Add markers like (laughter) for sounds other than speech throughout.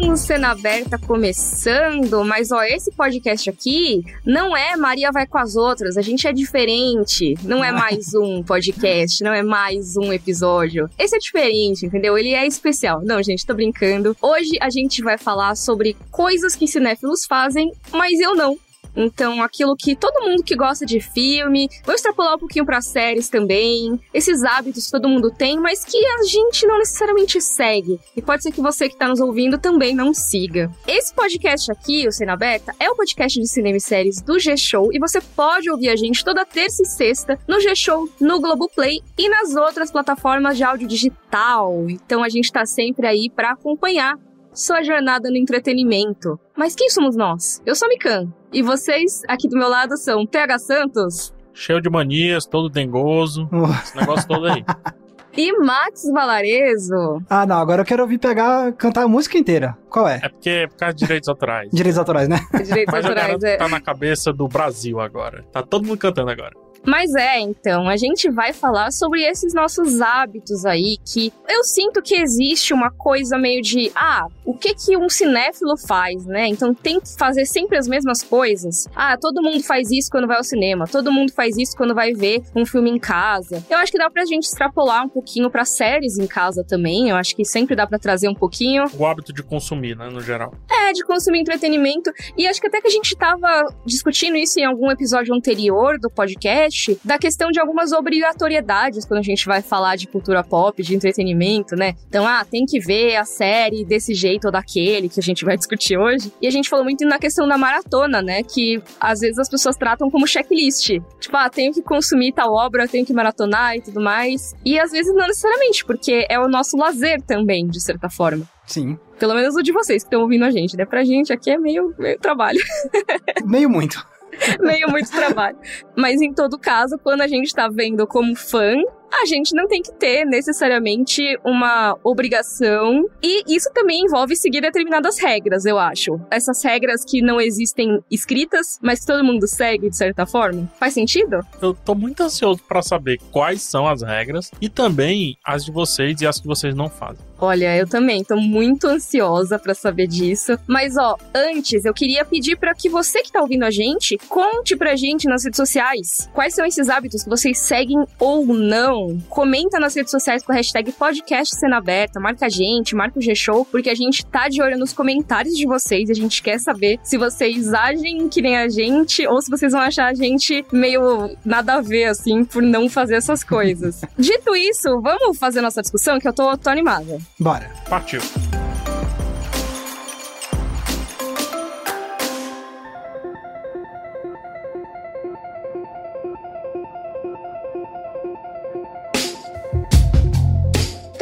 Um Cena Aberta começando, mas ó, esse podcast aqui não é Maria vai com as outras, a gente é diferente. Não é mais um podcast, não é mais um episódio. Esse é diferente, entendeu? Ele é especial. Não, gente, tô brincando. Hoje a gente vai falar sobre coisas que cinéfilos fazem, mas eu não. Então, aquilo que todo mundo que gosta de filme, vou extrapolar um pouquinho para séries também, esses hábitos que todo mundo tem, mas que a gente não necessariamente segue. E pode ser que você que está nos ouvindo também não siga. Esse podcast aqui, o Cena Aberta, é o podcast de cinema e séries do G-Show e você pode ouvir a gente toda terça e sexta no G-Show, no Globoplay e nas outras plataformas de áudio digital. Então a gente está sempre aí para acompanhar sua jornada no entretenimento. Mas quem somos nós? Eu sou Mikan. E vocês aqui do meu lado são TH Santos. Cheio de manias, todo dengoso. esse negócio todo aí. (laughs) E Max Valarezo. Ah, não, agora eu quero ouvir pegar, cantar a música inteira. Qual é? É porque é por causa de direitos autorais. (laughs) Direitos autorais, né? (laughs) Direitos Mas autorais, é. tá na cabeça do Brasil agora. Tá todo mundo cantando agora. Mas é, então, a gente vai falar sobre esses nossos hábitos aí, que eu sinto que existe uma coisa meio de, ah, o que que um cinéfilo faz, né? Então tem que fazer sempre as mesmas coisas. Ah, todo mundo faz isso quando vai ao cinema, todo mundo faz isso quando vai ver um filme em casa. Eu acho que dá pra gente extrapolar um pouquinho pra séries em casa também, eu acho que sempre dá pra trazer um pouquinho. O hábito de consumir, né, no geral. É, de consumir entretenimento. E acho que até que a gente tava discutindo isso em algum episódio anterior do podcast, da questão de algumas obrigatoriedades quando a gente vai falar de cultura pop, de entretenimento, né? Então, ah, tem que ver a série desse jeito ou daquele que a gente vai discutir hoje. E a gente falou muito na questão da maratona, né? Que às vezes as pessoas tratam como checklist. Tipo, ah, tenho que consumir tal obra, tenho que maratonar e tudo mais. E às vezes não necessariamente, porque é o nosso lazer também, de certa forma. Sim. Pelo menos o de vocês que estão ouvindo a gente, né? Pra gente aqui é meio, meio trabalho. (laughs) Meio muito. (laughs) meio muito trabalho. Mas em todo caso, quando a gente tá vendo como fã, a gente não tem que ter necessariamente uma obrigação. E isso também envolve seguir determinadas regras, eu acho. Essas regras que não existem escritas, mas todo mundo segue de certa forma. Faz sentido? Eu tô muito ansioso pra saber quais são as regras e também as de vocês e as que vocês não fazem. Olha, eu também tô muito ansiosa pra saber disso. Mas ó, antes eu queria pedir para que você que tá ouvindo a gente, conte pra gente nas redes sociais quais são esses hábitos que vocês seguem ou não. Comenta nas redes sociais com a hashtag podcast cena aberta, marca a gente, marca o G-Show, porque a gente tá de olho nos comentários de vocês e a gente quer saber se vocês agem que nem a gente ou se vocês vão achar a gente meio nada a ver, assim, por não fazer essas coisas. (laughs) Dito isso, vamos fazer nossa discussão que eu tô, tô animada. Bora. Partiu.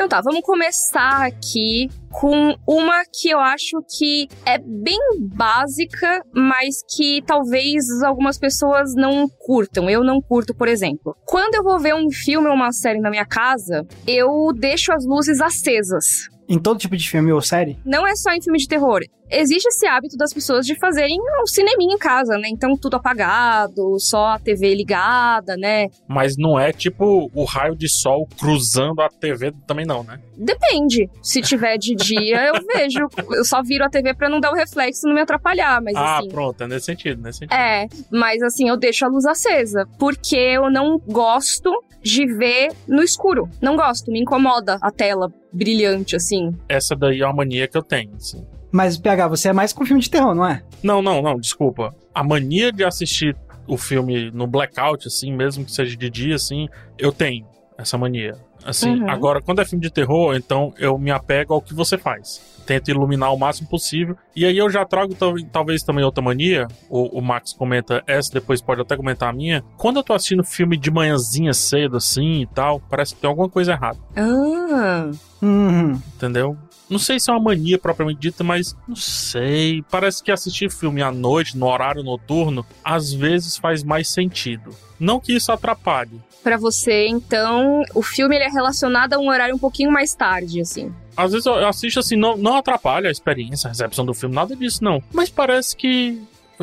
Então tá, vamos começar aqui com uma que eu acho que é bem básica, mas que talvez algumas pessoas não curtam. Eu não curto, por exemplo. Quando eu vou ver um filme ou uma série na minha casa, eu deixo as luzes acesas. Em todo tipo de filme ou série? Não é só em filme de terror. Existe esse hábito das pessoas de fazerem um cineminha em casa, né? Então tudo apagado, só a TV ligada, né? Mas não é tipo o raio de sol cruzando a TV também não, né? Depende. Se tiver de dia, eu vejo. Eu só viro a TV pra não dar o reflexo e não me atrapalhar, mas ah, assim. pronto, é nesse sentido, nesse sentido. É, mas assim, eu deixo a luz acesa, porque eu não gosto de ver no escuro. Não gosto, me incomoda a tela brilhante, assim. Essa daí é uma mania que eu tenho, assim. Mas, PH, você é mais com filme de terror, não é? Não, não, não, desculpa. A mania de assistir o filme no blackout, assim, mesmo que seja de dia, assim, eu tenho essa mania. Assim, Uhum. agora, quando é filme de terror, então eu me apego ao que você faz. Tento iluminar o máximo possível. E aí eu já trago tal- talvez também outra mania. O, o Max comenta essa, depois pode até comentar a minha. Quando eu tô assistindo filme de manhãzinha cedo, assim e tal, parece que tem alguma coisa errada. Ah. Uhum. Entendeu? Não sei se é uma mania propriamente dita, mas não sei. Parece que assistir filme à noite, no horário noturno, às vezes faz mais sentido. Não que isso atrapalhe. Pra você, então, o filme ele é relacionado a um horário um pouquinho mais tarde, assim. Às vezes eu assisto assim, não, não atrapalha a experiência, a recepção do filme, nada disso não. Mas parece que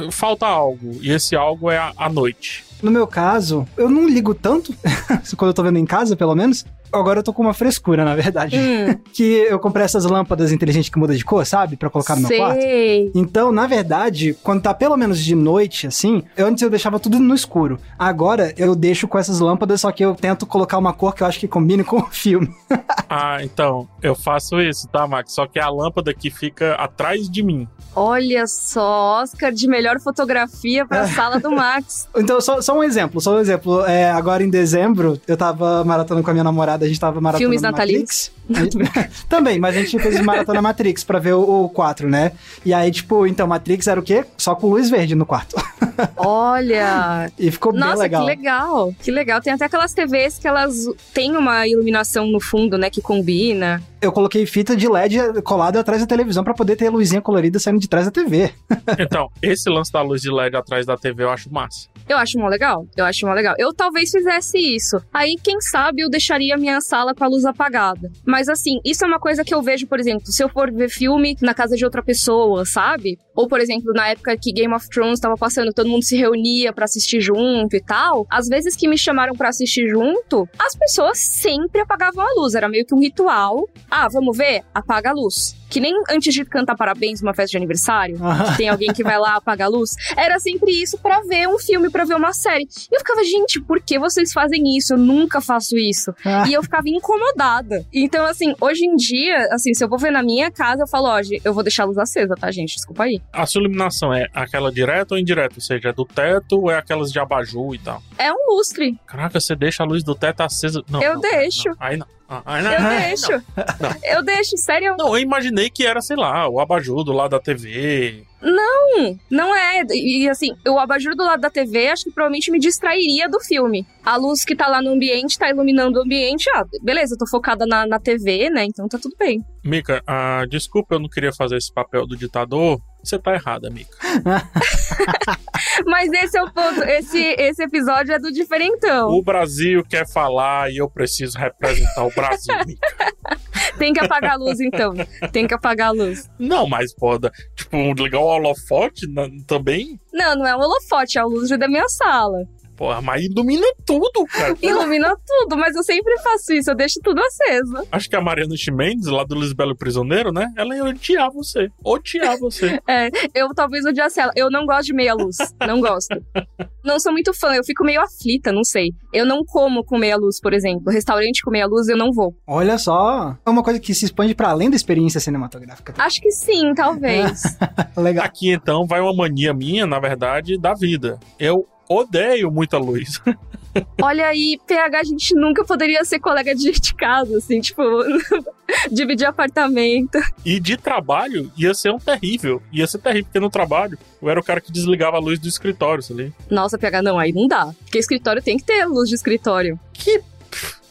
falta algo, e esse algo é a, a noite. No meu caso, eu não ligo tanto, (laughs) quando eu tô vendo em casa, pelo menos. Agora eu tô com uma frescura, na verdade. Hum, (laughs) Que eu comprei essas lâmpadas inteligentes que muda de cor, sabe? Pra colocar no meu quarto. sei. Então, na verdade, quando tá pelo menos de noite, assim, eu antes eu deixava tudo no escuro. Agora eu deixo com essas lâmpadas, só que eu tento colocar uma cor que eu acho que combine (laughs) com o filme. Ah, então, eu faço isso, tá, Max? Só que a lâmpada que fica atrás de mim. Olha só, Oscar de melhor fotografia pra sala do Max. (laughs) Então, só, só um exemplo, só um exemplo. É, agora em dezembro, eu tava maratonando com a minha namorada, a gente tava maratonando Filmes natalinos. Matrix. (laughs) Também, mas a gente fez maratona Matrix pra ver o, o 4, né? E aí, tipo, então, Matrix era o quê? Só com luz verde no quarto. (laughs) Olha, E ficou bem Nossa, legal. que legal. Que legal. Tem até aquelas TVs que elas têm uma iluminação no fundo, né, que combina. Eu coloquei fita de LED colada atrás da televisão pra poder ter a luzinha colorida saindo de trás da TV. (laughs) Então, esse lance da luz de LED atrás da TV eu acho massa. Eu acho mó legal. Eu acho mó legal. Eu talvez fizesse isso. Aí, quem sabe, eu deixaria a minha sala com a luz apagada. Mas assim, isso é uma coisa que eu vejo, por exemplo, se eu for ver filme na casa de outra pessoa, sabe? Ou, por exemplo, na época que Game of Thrones tava passando, todo mundo se reunia pra assistir junto e tal. Às vezes que me chamaram pra assistir junto, as pessoas sempre apagavam a luz. Era meio que um ritual. Ah, vamos ver? Apaga a luz. Que nem antes de cantar parabéns numa festa de aniversário que tem alguém que vai lá apagar a luz. Era sempre isso pra ver um filme, pra ver uma série. E eu ficava, gente, por que vocês fazem isso? Eu nunca faço isso. Ah. E eu ficava incomodada. Então, assim, hoje em dia, assim, se eu vou ver na minha casa, eu falo, ó, eu vou deixar a luz acesa, tá, gente? Desculpa aí. A sua iluminação é aquela direta ou indireta? Ou seja, é do teto ou é aquelas de abajur e tal? É um lustre. Caraca, você deixa a luz do teto acesa. Não, Eu não, deixo. não. Aí não. Ah, não. Eu não. deixo. (laughs) não. Eu deixo, sério. Não, eu imaginei que era, sei lá, o abajur do lado da TV. Não, não é. E assim, o abajur do lado da TV acho que provavelmente me distrairia do filme. A luz que tá lá no ambiente tá iluminando o ambiente. Ah, beleza, eu tô focada na, na TV, né? Então tá tudo bem. Mica, ah, desculpa, eu não queria fazer esse papel do ditador. Você tá errada, Mica. (laughs) Mas esse é o ponto. Esse, esse episódio é do diferentão. O Brasil quer falar e eu preciso representar o Brasil, Mica. (laughs) Tem que apagar a luz, então. Tem que apagar a luz. Não, mas pode, tipo, ligar o holofote na- também? Não, não é um holofote, é a luz da minha sala. Porra, mas ilumina tudo, cara. Ilumina tudo, mas eu sempre faço isso, eu deixo tudo aceso. Acho que a Mariana Chimendes, lá do Lisbelo Prisioneiro, né? Ela ia odiar você. Odiar você. (laughs) É, eu talvez odiasse ela. Eu não gosto de meia luz. Não gosto. Não sou muito fã, eu fico meio aflita, não sei. Eu não como com meia luz, por exemplo. Restaurante com meia luz eu não vou. Olha só, é uma coisa que se expande pra além da experiência cinematográfica. Acho que sim, talvez. (laughs) Legal. Aqui, então, vai uma mania minha, na verdade, da vida. Eu odeio muita luz. (laughs) Olha aí, PH, a gente nunca poderia ser colega de, de casa, assim, tipo, (laughs) dividir apartamento. E de trabalho ia ser um terrível. Ia ser terrível, porque no trabalho eu era o cara que desligava a luz do escritório, sabe? Nossa, PH, não, aí não dá. Porque escritório tem que ter luz de escritório. Que,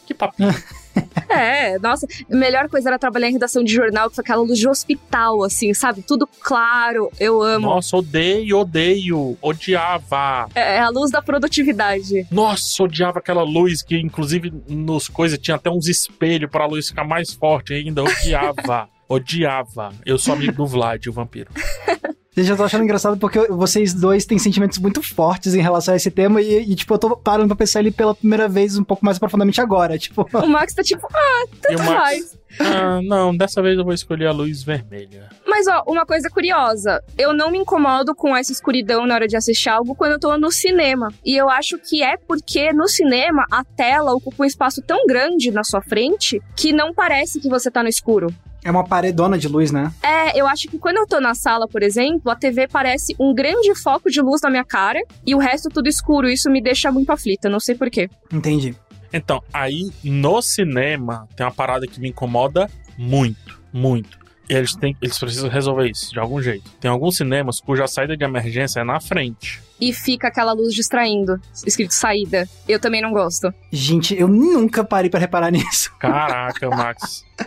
que papinho. (laughs) (laughs) É, nossa, a melhor coisa era trabalhar em redação de jornal, que foi aquela luz de hospital, assim, sabe? Tudo claro, eu amo. Nossa, odeio, odeio. Odiava. É a luz da produtividade. Nossa, odiava aquela luz que, inclusive, nos coisas tinha até uns espelhos para a luz ficar mais forte ainda. Odiava. (laughs) odiava. Eu sou amigo do Vlad, o vampiro. (laughs) Gente, eu tô achando engraçado porque vocês dois têm sentimentos muito fortes em relação a esse tema e, e, tipo, eu tô parando pra pensar ele pela primeira vez um pouco mais profundamente agora, tipo... O Max tá tipo, ah, tanto faz. Ah, não, dessa vez eu vou escolher a luz vermelha. Mas ó, uma coisa curiosa, eu não me incomodo com essa escuridão na hora de assistir algo quando eu tô no cinema. E eu acho que é porque no cinema a tela ocupa um espaço tão grande na sua frente que não parece que você tá no escuro. É uma paredona de luz, né? É, eu acho que quando eu tô na sala, por exemplo, a TV parece um grande foco de luz na minha cara e o resto tudo escuro. Isso me deixa muito aflita, não sei porquê. Entendi. Então, aí no cinema tem uma parada que me incomoda muito, muito. E eles, têm, eles precisam resolver isso de algum jeito. Tem alguns cinemas cuja saída de emergência é na frente. E fica aquela luz distraindo, escrito saída. Eu também não gosto. Gente, eu nunca parei pra reparar (laughs) nisso. Caraca, Max. (laughs)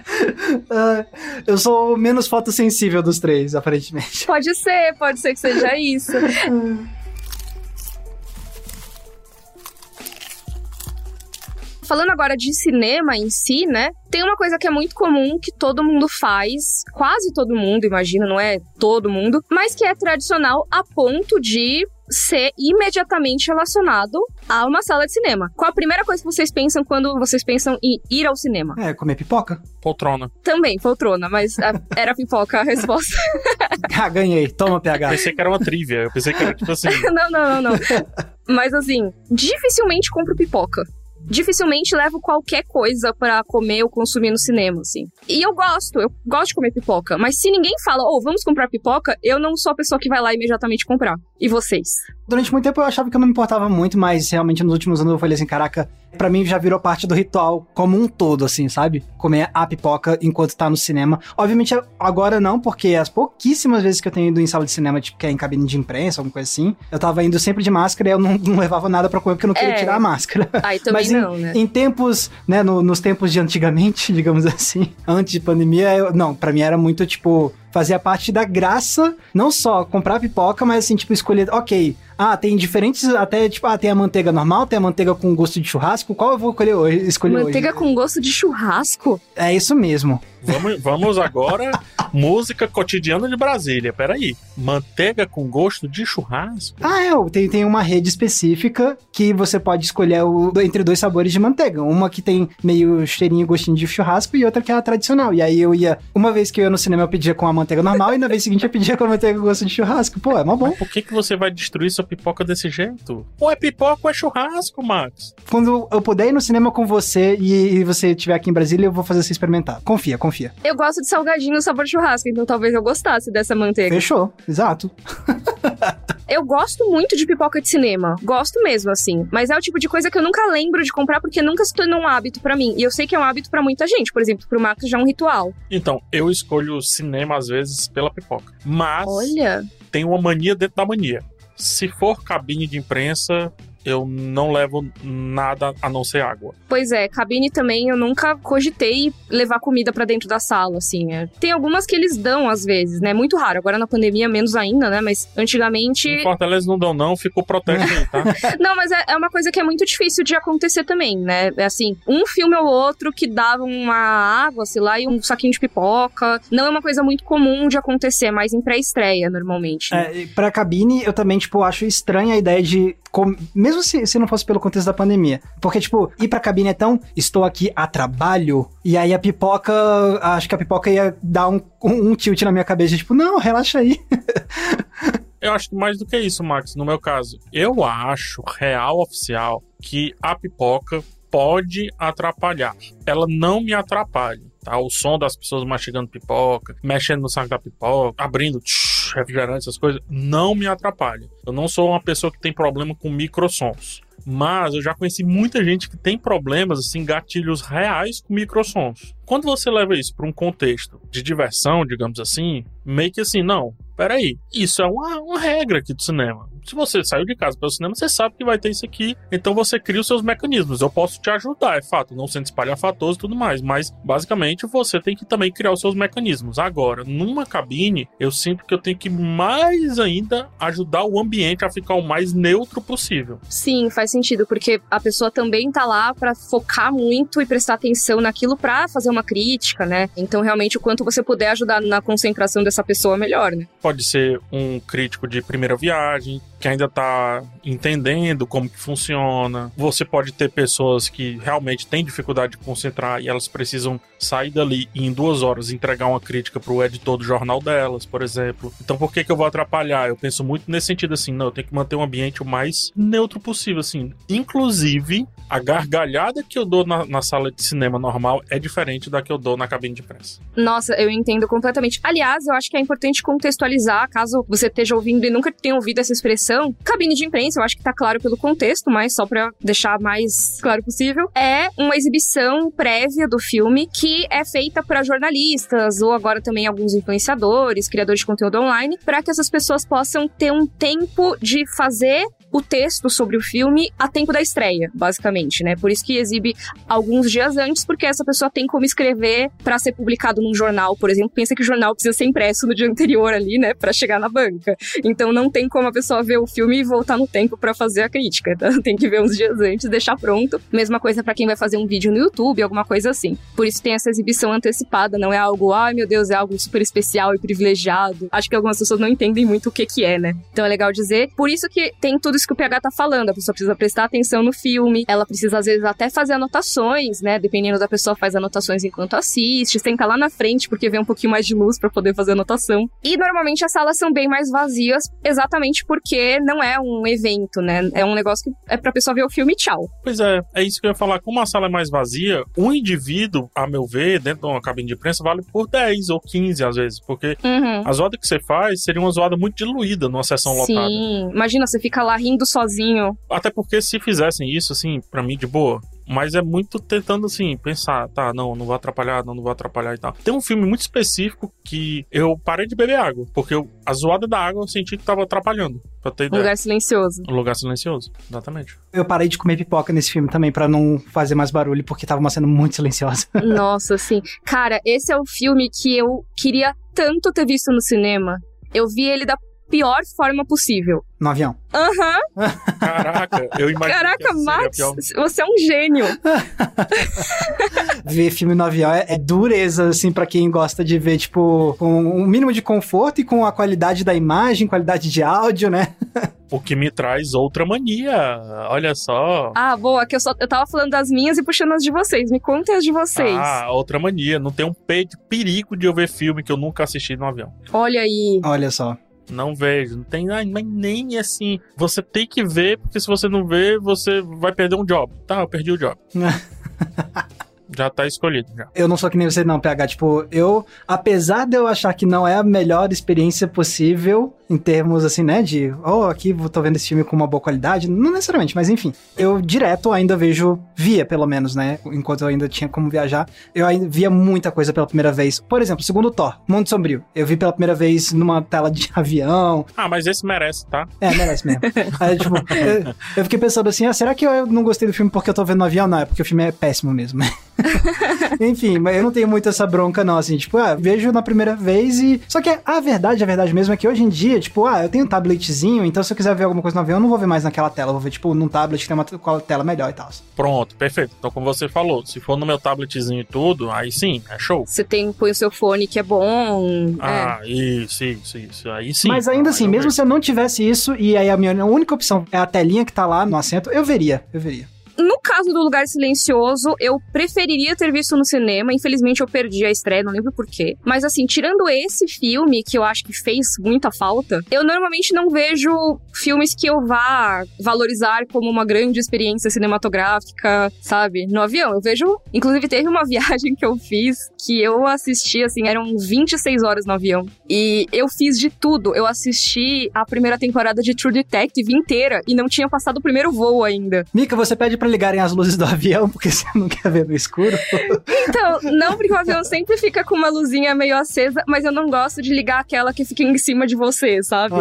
Ah, eu sou o menos fotossensível dos três, aparentemente. Pode ser, pode ser que seja isso. (laughs) Falando agora de cinema em si, né? Tem uma coisa que é muito comum que todo mundo faz, quase todo mundo, imagina, não é todo mundo, mas que é tradicional a ponto de ser imediatamente relacionado a uma sala de cinema. Qual a primeira coisa que vocês pensam quando vocês pensam em ir ao cinema? É, comer pipoca. Poltrona. Também, poltrona, mas a, era pipoca a resposta. (laughs) ah, ganhei. Toma, PH. Pensei que era uma trivia. Eu pensei que era tipo assim. (laughs) não, não, não, não. Mas assim, dificilmente compro pipoca dificilmente levo qualquer coisa para comer ou consumir no cinema, assim. E eu gosto, eu gosto de comer pipoca, mas se ninguém fala, ou oh, vamos comprar pipoca, eu não sou a pessoa que vai lá imediatamente comprar. E vocês? Durante muito tempo eu achava que eu não me importava muito, mas realmente nos últimos anos eu falei assim, caraca, para mim já virou parte do ritual como um todo, assim, sabe? Comer a pipoca enquanto tá no cinema. Obviamente agora não, porque as pouquíssimas vezes que eu tenho ido em sala de cinema, tipo, que é em cabine de imprensa, alguma coisa assim, eu tava indo sempre de máscara e eu não, (laughs) não levava nada para comer porque eu não queria é. tirar a máscara. Aí também Mas não, em, né? Em tempos, né, no, nos tempos de antigamente, (laughs) digamos assim, antes de pandemia, eu, não, para mim era muito tipo fazia parte da graça, não só comprar pipoca, mas assim, tipo, escolher, ok, ah, tem diferentes, até, tipo, ah, tem a manteiga normal, tem a manteiga com gosto de churrasco, qual eu vou escolher hoje? Escolher manteiga hoje? com gosto de churrasco? É isso mesmo. Vamos, vamos agora, música cotidiana de Brasília, peraí, manteiga com gosto de churrasco? Ah, é, tem, tem uma rede específica que você pode escolher o, entre dois sabores de manteiga, uma que tem meio cheirinho e gostinho de churrasco e outra que é a tradicional, e aí eu ia, uma vez que eu ia no cinema eu pedia com a manteiga normal e na vez seguinte eu pedia com a manteiga gosto de churrasco. Pô, é mó bom. Mas por que, que você vai destruir sua pipoca desse jeito? Ou é pipoca ou é churrasco, Max? Quando eu puder ir no cinema com você e, você estiver aqui em Brasília, eu vou fazer você experimentar. Confia, confia. Eu gosto de salgadinho sabor churrasco, então talvez eu gostasse dessa manteiga. Fechou, exato. eu gosto muito de pipoca de cinema. Gosto mesmo, assim. Mas é o tipo de coisa que eu nunca lembro de comprar porque nunca se tornou um hábito para mim. E eu sei que é um hábito para muita gente. Por exemplo, pro Max já é um ritual. Então, eu escolho cinema às vezes pela pipoca. Mas. Olha. Tem uma mania dentro da mania. Se for cabine de imprensa, eu não levo nada a não ser água. Pois é, cabine também eu nunca cogitei levar comida para dentro da sala, assim. É. Tem algumas que eles dão às vezes, né? Muito raro. Agora na pandemia menos ainda, né? Mas antigamente. Em Fortaleza não dão, não, ficou protesto aí, tá? (laughs) não, mas é, é, uma coisa que é muito difícil de acontecer também, né? É assim, um filme ou outro que dava uma água, sei lá, e um saquinho de pipoca. Não é uma coisa muito comum de acontecer, mas em pré-estreia, normalmente. Né? É, pra cabine, eu também, tipo, acho estranha a ideia de. Mesmo mesmo se, se não fosse pelo contexto da pandemia. Porque, tipo, ir pra cabine é tão, estou aqui a trabalho, e aí a pipoca, acho que a pipoca ia dar um, um, um tilt na minha cabeça, tipo, não, relaxa aí. (laughs) Eu acho mais do que isso, Max, no meu caso. Eu acho, real oficial, que a pipoca pode atrapalhar. Ela não me atrapalha, tá? O som das pessoas mastigando pipoca, mexendo no saco da pipoca, abrindo tch, refrigerante, essas coisas, não me atrapalha. Eu não sou uma pessoa que tem problema com microsons. Mas eu já conheci muita gente que tem problemas, assim, gatilhos reais com microsons. Quando você leva isso para um contexto de diversão, digamos assim, meio que assim, não, peraí, isso é uma, uma regra aqui do cinema. Se você saiu de casa para o cinema, você sabe que vai ter isso aqui, então você cria os seus mecanismos. Eu posso te ajudar, é fato, não sendo espalhafatoso e tudo mais, mas basicamente você tem que também criar os seus mecanismos. Agora, numa cabine, eu sinto que eu tenho que mais ainda ajudar o ambiente a ficar o mais neutro possível. Sim, faz sentido, porque a pessoa também tá lá para focar muito e prestar atenção naquilo para fazer uma crítica, né? Então, realmente, o quanto você puder ajudar na concentração dessa pessoa, melhor, né? Pode ser um crítico de primeira viagem, que ainda está entendendo como que funciona. Você pode ter pessoas que realmente têm dificuldade de concentrar e elas precisam sair dali e em duas horas entregar uma crítica para o editor do jornal delas, por exemplo. Então por que que eu vou atrapalhar? Eu penso muito nesse sentido assim, não, eu tenho que manter um ambiente o mais neutro possível, assim. Inclusive, a gargalhada que eu dou na, na sala de cinema normal é diferente da que eu dou na cabine de imprensa. Nossa, eu entendo completamente. Aliás, eu acho que é importante contextualizar, caso você esteja ouvindo e nunca tenha ouvido essa expressão, cabine de imprensa, eu acho que tá claro pelo contexto, mas só para deixar mais claro possível, é uma exibição prévia do filme que é feita para jornalistas ou agora também alguns influenciadores, criadores de conteúdo online, para que essas pessoas possam ter um tempo de fazer o texto sobre o filme a tempo da estreia, basicamente, né? Por isso que exibe alguns dias antes, porque essa pessoa tem como escrever para ser publicado num jornal, por exemplo. Pensa que o jornal precisa ser impresso no dia anterior ali, né, para chegar na banca. Então não tem como a pessoa ver o filme e voltar no tempo para fazer a crítica. Tá? (laughs) Tem que ver uns dias antes, deixar pronto. Mesma coisa para quem vai fazer um vídeo no YouTube, alguma coisa assim. Por isso tem essa exibição antecipada, não é algo, ai meu Deus, é algo super especial e privilegiado. Acho que algumas pessoas não entendem muito o que que é, né? Então é legal dizer. Por isso que tem tudo isso que o PH tá falando. A pessoa precisa prestar atenção no filme, ela precisa às vezes até fazer anotações, né? Dependendo da pessoa faz anotações enquanto assiste, senta lá na frente porque vê um pouquinho mais de luz para poder fazer anotação. E normalmente as salas são bem mais vazias, exatamente porque não é um evento, né? É um negócio que é pra pessoa ver o filme e tchau. Pois é, é isso que eu ia falar. Como a sala é mais vazia, um indivíduo, a meu ver, dentro de uma cabine de imprensa, vale por 10 ou 15 às vezes. Porque Uhum. a zoada que você faz seria uma zoada muito diluída numa sessão lotada. Sim, imagina, você fica lá rindo sozinho. Até porque se fizessem isso, assim, pra mim, de boa. Mas é muito tentando, assim, pensar, tá, não, não vou atrapalhar, não, não vou atrapalhar e tal. Tem um filme muito específico que eu parei de beber água, porque eu- a zoada da água eu senti que tava atrapalhando, pra ter Um ideia. lugar silencioso. Um lugar silencioso, exatamente. Eu parei de comer pipoca nesse filme também pra não fazer mais barulho, porque tava uma cena muito silenciosa. (laughs) Nossa, assim. Cara, esse é o filme que eu queria tanto ter visto no cinema. Eu vi ele da pior forma possível. No avião. Aham, Caraca, eu imagino. caraca, Max, você é um gênio. (laughs) Ver filme no avião é, é dureza, assim, pra quem gosta de ver, tipo, com um mínimo de conforto e com a qualidade da imagem, qualidade de áudio, né? (laughs) O que me traz outra mania. Olha só. Ah, boa, que eu só eu tava falando das minhas e puxando as de vocês. Me contem as de vocês. Ah, outra mania. Não tem um pe- de perigo de eu ver filme que eu nunca assisti no avião. Olha aí. Olha só. Não vejo. Não tem mas nem assim. Você tem que ver, porque se você não ver, você vai perder um job. Tá, eu perdi o job. (laughs) já tá escolhido, já. Eu não sou que nem você não, PH. Tipo, eu, apesar de eu achar que não é a melhor experiência possível, em termos assim, né, de, oh, aqui tô vendo esse filme com uma boa qualidade, não necessariamente, mas enfim, eu direto ainda vejo, via pelo menos, né, enquanto eu ainda tinha como viajar, eu ainda via muita coisa pela primeira vez. Por exemplo, segundo Thor, Mundo Sombrio, eu vi pela primeira vez numa tela de (laughs) avião, Ah, mas esse merece, tá? é, merece mesmo. Aí, tipo, eu, eu fiquei pensando assim, ah, será que eu não gostei do filme porque eu tô vendo no avião? Não, é porque o filme é péssimo mesmo. (laughs) (laughs) Enfim, mas eu não tenho muito essa bronca, não, assim, tipo, ah, vejo na primeira vez e. Só que a verdade, a verdade mesmo é que hoje em dia, tipo, ah, eu tenho um tabletzinho, então se eu quiser ver alguma coisa no avião, eu não vou ver mais naquela tela, eu vou ver, tipo, num tablet que tem uma tela melhor e tal. Pronto, perfeito. Então, como você falou, se for no meu tabletzinho e tudo, aí sim, é show. Você tem, põe o seu fone que é bom. é. Ah, isso, isso, isso. Aí sim. mas ainda assim, mesmo vejo. se eu não tivesse isso e aí a minha única opção é a telinha que tá lá no assento, eu veria, eu veria. No caso do Lugar Silencioso, eu preferiria ter visto no cinema. Infelizmente, eu perdi a estreia, não lembro porquê. Mas, assim, tirando esse filme, que eu acho que fez muita falta, eu normalmente não vejo filmes que eu vá valorizar como uma grande experiência cinematográfica, sabe? No avião. Eu vejo. Inclusive, teve uma (laughs) viagem que eu fiz que eu assisti, assim, eram 26 horas no avião. E eu fiz de tudo. Eu assisti a primeira temporada de True Detective inteira e não tinha passado o primeiro voo ainda. Mika, você pede pra ligarem as luzes do avião (laughs) porque você não quer ver no escuro? Então, não, porque o avião sempre fica com uma luzinha meio acesa, mas eu não gosto de ligar aquela que fica em cima de você, sabe?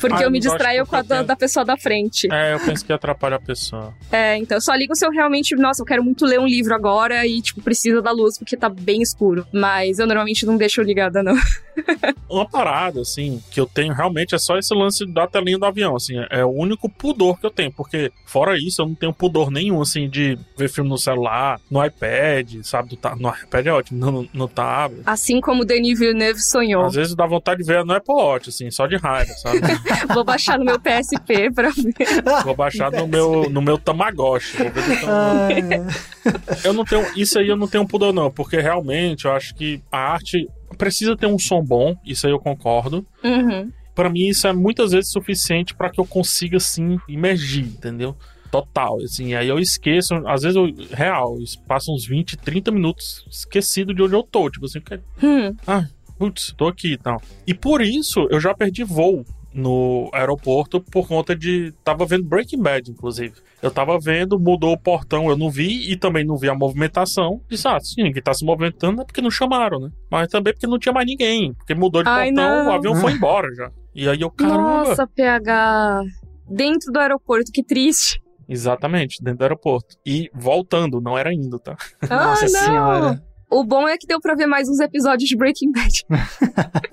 Porque Ah, eu eu me distraio com a da, da pessoa da frente. É, eu penso que atrapalha a pessoa. É, então eu só ligo se eu realmente, nossa, eu quero muito ler um livro agora e, tipo, precisa da luz porque tá bem escuro. Mas eu normalmente não deixo ligada, não. (laughs) Uma parada, assim, que eu tenho realmente é só esse lance da telinha do avião, assim, é o único pudor que eu tenho, porque fora isso eu não tenho pudor nenhum, assim, de ver filme no celular, no iPad, sabe, do ta- no iPad é ótimo, no, no tablet. Assim como Denis Villeneuve sonhou. Às vezes dá vontade de ver no Apple Watch, assim, só de raiva, sabe? (laughs) Vou baixar no meu PSP pra ver. Vou baixar no meu, no meu Tamagotchi. Vou ver se eu- Ah, não tenho. Isso aí eu não tenho pudor, não, porque realmente eu acho que a arte precisa ter um som bom, isso aí eu concordo. Uhum. Pra mim isso é muitas vezes suficiente pra que eu consiga assim imergir, entendeu? Total, assim, aí eu esqueço, às vezes eu, real, eu passo uns 20, 30 minutos esquecido de onde eu tô, tipo assim, que- Hum. ah, putz, tô aqui e tal. E por isso eu já perdi voo no aeroporto por conta de. Tava vendo Breaking Bad, inclusive. Eu tava vendo, mudou o portão, eu não vi e também não vi a movimentação. Disse, ah, sim, ninguém tá se movimentando é porque não chamaram, né? Mas também porque não tinha mais ninguém. Porque mudou de Ai, portão, não. o avião foi embora já. E aí eu, caramba. Nossa, PH. dentro do aeroporto, que triste. Exatamente, dentro do aeroporto. E voltando, não era indo, tá? Ah, Nossa não. senhora. O bom é que deu pra ver mais uns episódios de Breaking Bad. (laughs)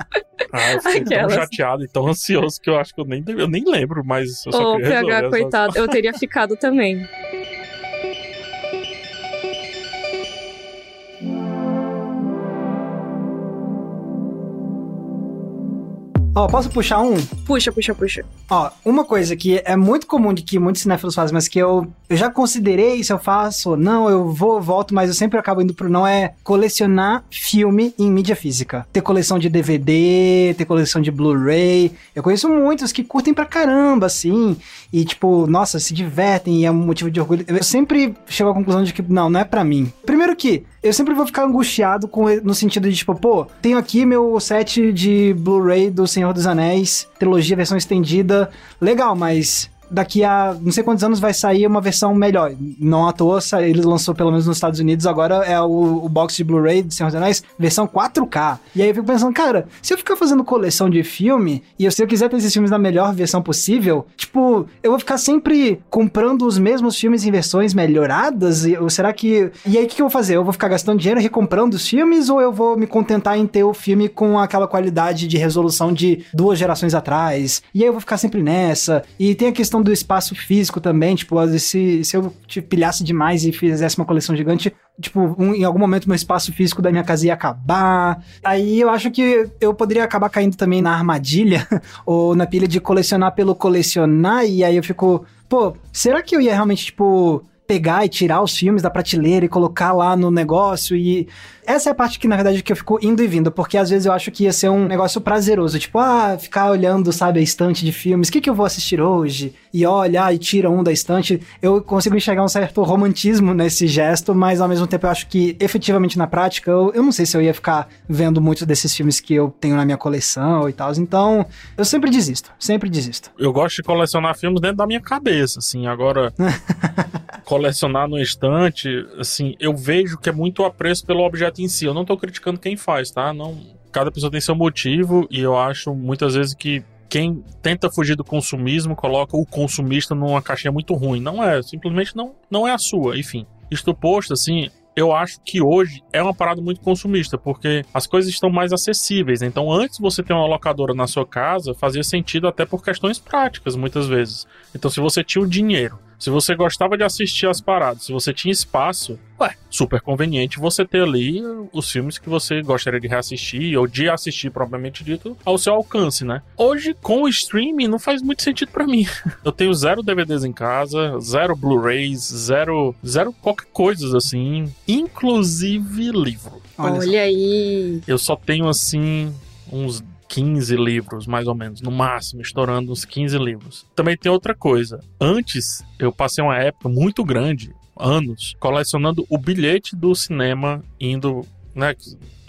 Ah, eu fiquei Aquelas. tão chateado e tão ansioso que eu acho que eu nem, eu nem lembro, mas eu só resolver PH, as- coitado, eu teria ficado também. (laughs) Ó, posso puxar um? Puxa, puxa, puxa. Ó, uma coisa que é muito comum de que muitos cinéfilos fazem, mas que eu, eu já considerei se eu faço, não, eu vou, volto, mas eu sempre acabo indo pro não, é colecionar filme em mídia física. Ter coleção de DVD, ter coleção de Blu-ray. Eu conheço muitos que curtem pra caramba, assim, e tipo, nossa, se divertem e é um motivo de orgulho. Eu sempre chego à conclusão de que, não, não é pra mim. Primeiro que, eu sempre vou ficar angustiado com, no sentido de, tipo, pô, tenho aqui meu set de Blu-ray do Senhor dos Anéis, trilogia, versão estendida. Legal, mas daqui a não sei quantos anos vai sair uma versão melhor. Não à toa, ele lançou pelo menos nos Estados Unidos, agora é o, o box de Blu-ray do Senhor dos Anéis, versão 4K. E aí eu fico pensando, cara, se eu ficar fazendo coleção de filme, e eu- se eu quiser ter esses filmes na melhor versão possível, tipo, eu vou ficar sempre comprando os mesmos filmes em versões melhoradas? E, ou será que. E aí o que, que eu vou fazer? Eu vou ficar gastando dinheiro recomprando os filmes, ou eu vou me contentar em ter o filme com aquela qualidade de resolução de duas gerações atrás? E aí eu vou ficar sempre nessa. E tem a questão do espaço físico também, tipo, se, se eu te pilhasse demais e fizesse uma coleção gigante, tipo, um- em algum momento meu espaço físico da minha casa ia acabar. Aí eu acho que eu poderia acabar caindo também na armadilha (laughs) ou na pilha de colecionar pelo colecionar, e aí eu fico, pô, será que eu ia realmente, tipo, pegar e tirar os filmes da prateleira e colocar lá no negócio e essa é a parte que na verdade que eu fico indo e vindo, porque às vezes eu acho que ia ser um negócio prazeroso, tipo, ah, ficar olhando, sabe, a estante de filmes, o que que eu vou assistir hoje? E olha, ah, e tira um da estante. Eu consigo enxergar um certo romantismo nesse gesto, mas ao mesmo tempo eu acho que efetivamente na prática, eu, eu não sei se eu ia ficar vendo muitos desses filmes que eu tenho na minha coleção e tal. Então, eu sempre desisto, sempre desisto. Eu gosto de colecionar filmes dentro da minha cabeça, assim. Agora, (laughs) colecionar no estante, assim, eu vejo que é muito apreço pelo objeto em si. Eu não tô criticando quem faz, tá? Não, cada pessoa tem seu motivo e eu acho muitas vezes que quem tenta fugir do consumismo coloca o consumista numa caixinha muito ruim. Não é, simplesmente não, não é a sua. Enfim, isto posto, assim, eu acho que hoje é uma parada muito consumista, porque as coisas estão mais acessíveis. Então, antes você ter uma locadora na sua casa, fazia sentido até por questões práticas, muitas vezes. Então, se você tinha o dinheiro, se você gostava de assistir as paradas, se você tinha espaço, ué, super conveniente você ter ali os filmes que você gostaria de reassistir ou de assistir propriamente dito ao seu alcance, né? Hoje, com o streaming, não faz muito sentido pra mim. (laughs) Eu tenho zero DVDs em casa, zero Blu-rays, zero, zero qualquer coisa assim, inclusive livro. Olha Olha, aí. Eu só tenho assim uns 15 livros, mais ou menos, no máximo, estourando uns 15 livros. Também tem outra coisa. Antes, eu passei uma época muito grande, anos, colecionando o bilhete do cinema indo, né,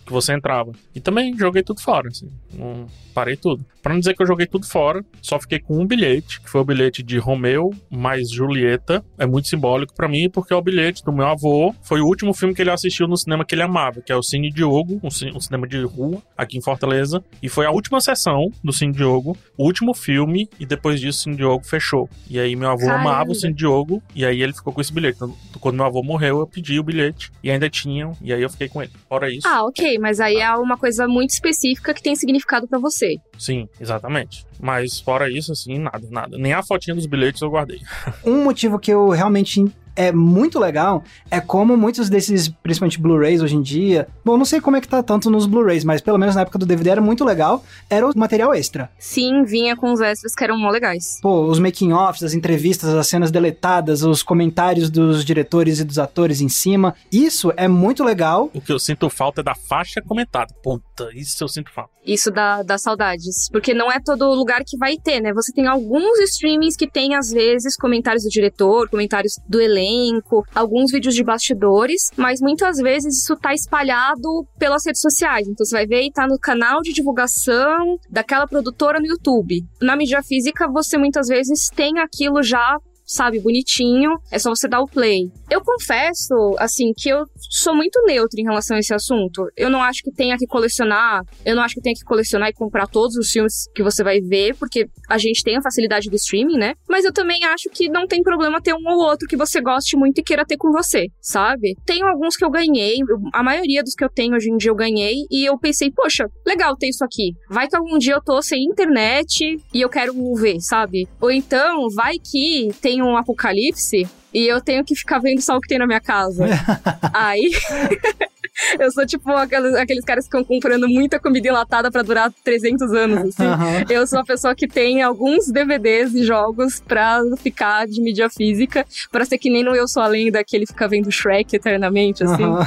que você entrava. E também joguei tudo fora, assim. Não- parei tudo. Pra não dizer que eu joguei tudo fora, só fiquei com um bilhete, que foi o bilhete de Romeu mais Julieta. É muito simbólico pra mim, porque é o bilhete do meu avô. Foi o último filme que ele assistiu no cinema que ele amava, que é o Cine Diogo, um, um cinema de rua, aqui em Fortaleza. E foi a última sessão do Cine Diogo, o último filme, e depois disso o Cine Diogo fechou. E aí meu avô Caramba. amava o Cine Diogo, e aí ele ficou com esse bilhete. Então, quando meu avô morreu, eu pedi o bilhete, e ainda tinham, e aí eu fiquei com ele. Fora isso, Ah, ok, mas aí é uma coisa muito específica que tem significado pra você. sim, exatamente. Mas fora isso, assim, nada, nada. Nem a fotinha dos bilhetes eu guardei. Um motivo que eu realmente é muito legal é como muitos desses, principalmente Blu-rays hoje em dia, bom, não sei como é que tá tanto nos Blu-rays, mas pelo menos na época do DVD era muito legal, era o material extra. Sim, vinha com os extras que eram mó legais. Pô, os making-offs, as entrevistas, as cenas deletadas, os comentários dos diretores e dos atores em cima, isso é muito legal. O que eu sinto falta é da faixa comentada. Puta, isso eu sinto falta. Isso dá, dá saudades. Porque não é todo lugar que vai ter, né? Você tem alguns streamings que tem, às vezes, comentários do diretor, comentários do elenco, alguns vídeos de bastidores, mas muitas vezes isso tá espalhado pelas redes sociais. Então você vai ver e tá no canal de divulgação daquela produtora no YouTube. Na mídia física, você muitas vezes tem aquilo já sabe, bonitinho. É só você dar o play. Eu confesso, assim, que eu sou muito neutro em relação a esse assunto. Eu não acho que tenha que colecionar, eu não acho que tenha que colecionar e comprar todos os filmes que você vai ver, porque a gente tem a facilidade do streaming, né? Mas eu também acho que não tem problema ter um ou outro que você goste muito e queira ter com você, sabe? Tenho alguns que eu ganhei, a maioria dos que eu tenho hoje em dia eu ganhei, e eu pensei, poxa, legal ter isso aqui. Vai que algum dia eu tô sem internet e eu quero ver, sabe? Ou então, vai que tem um apocalipse e eu tenho que ficar vendo só o que tem na minha casa. (laughs) Aí. (laughs) eu sou tipo aqueles, aqueles caras que ficam comprando muita comida enlatada para durar 300 anos, assim. Uhum. Eu sou uma pessoa que tem alguns DVDs e jogos pra ficar de mídia física, pra ser que nem no Eu Sou Além daquele ficar vendo Shrek eternamente, assim. Uhum. (laughs)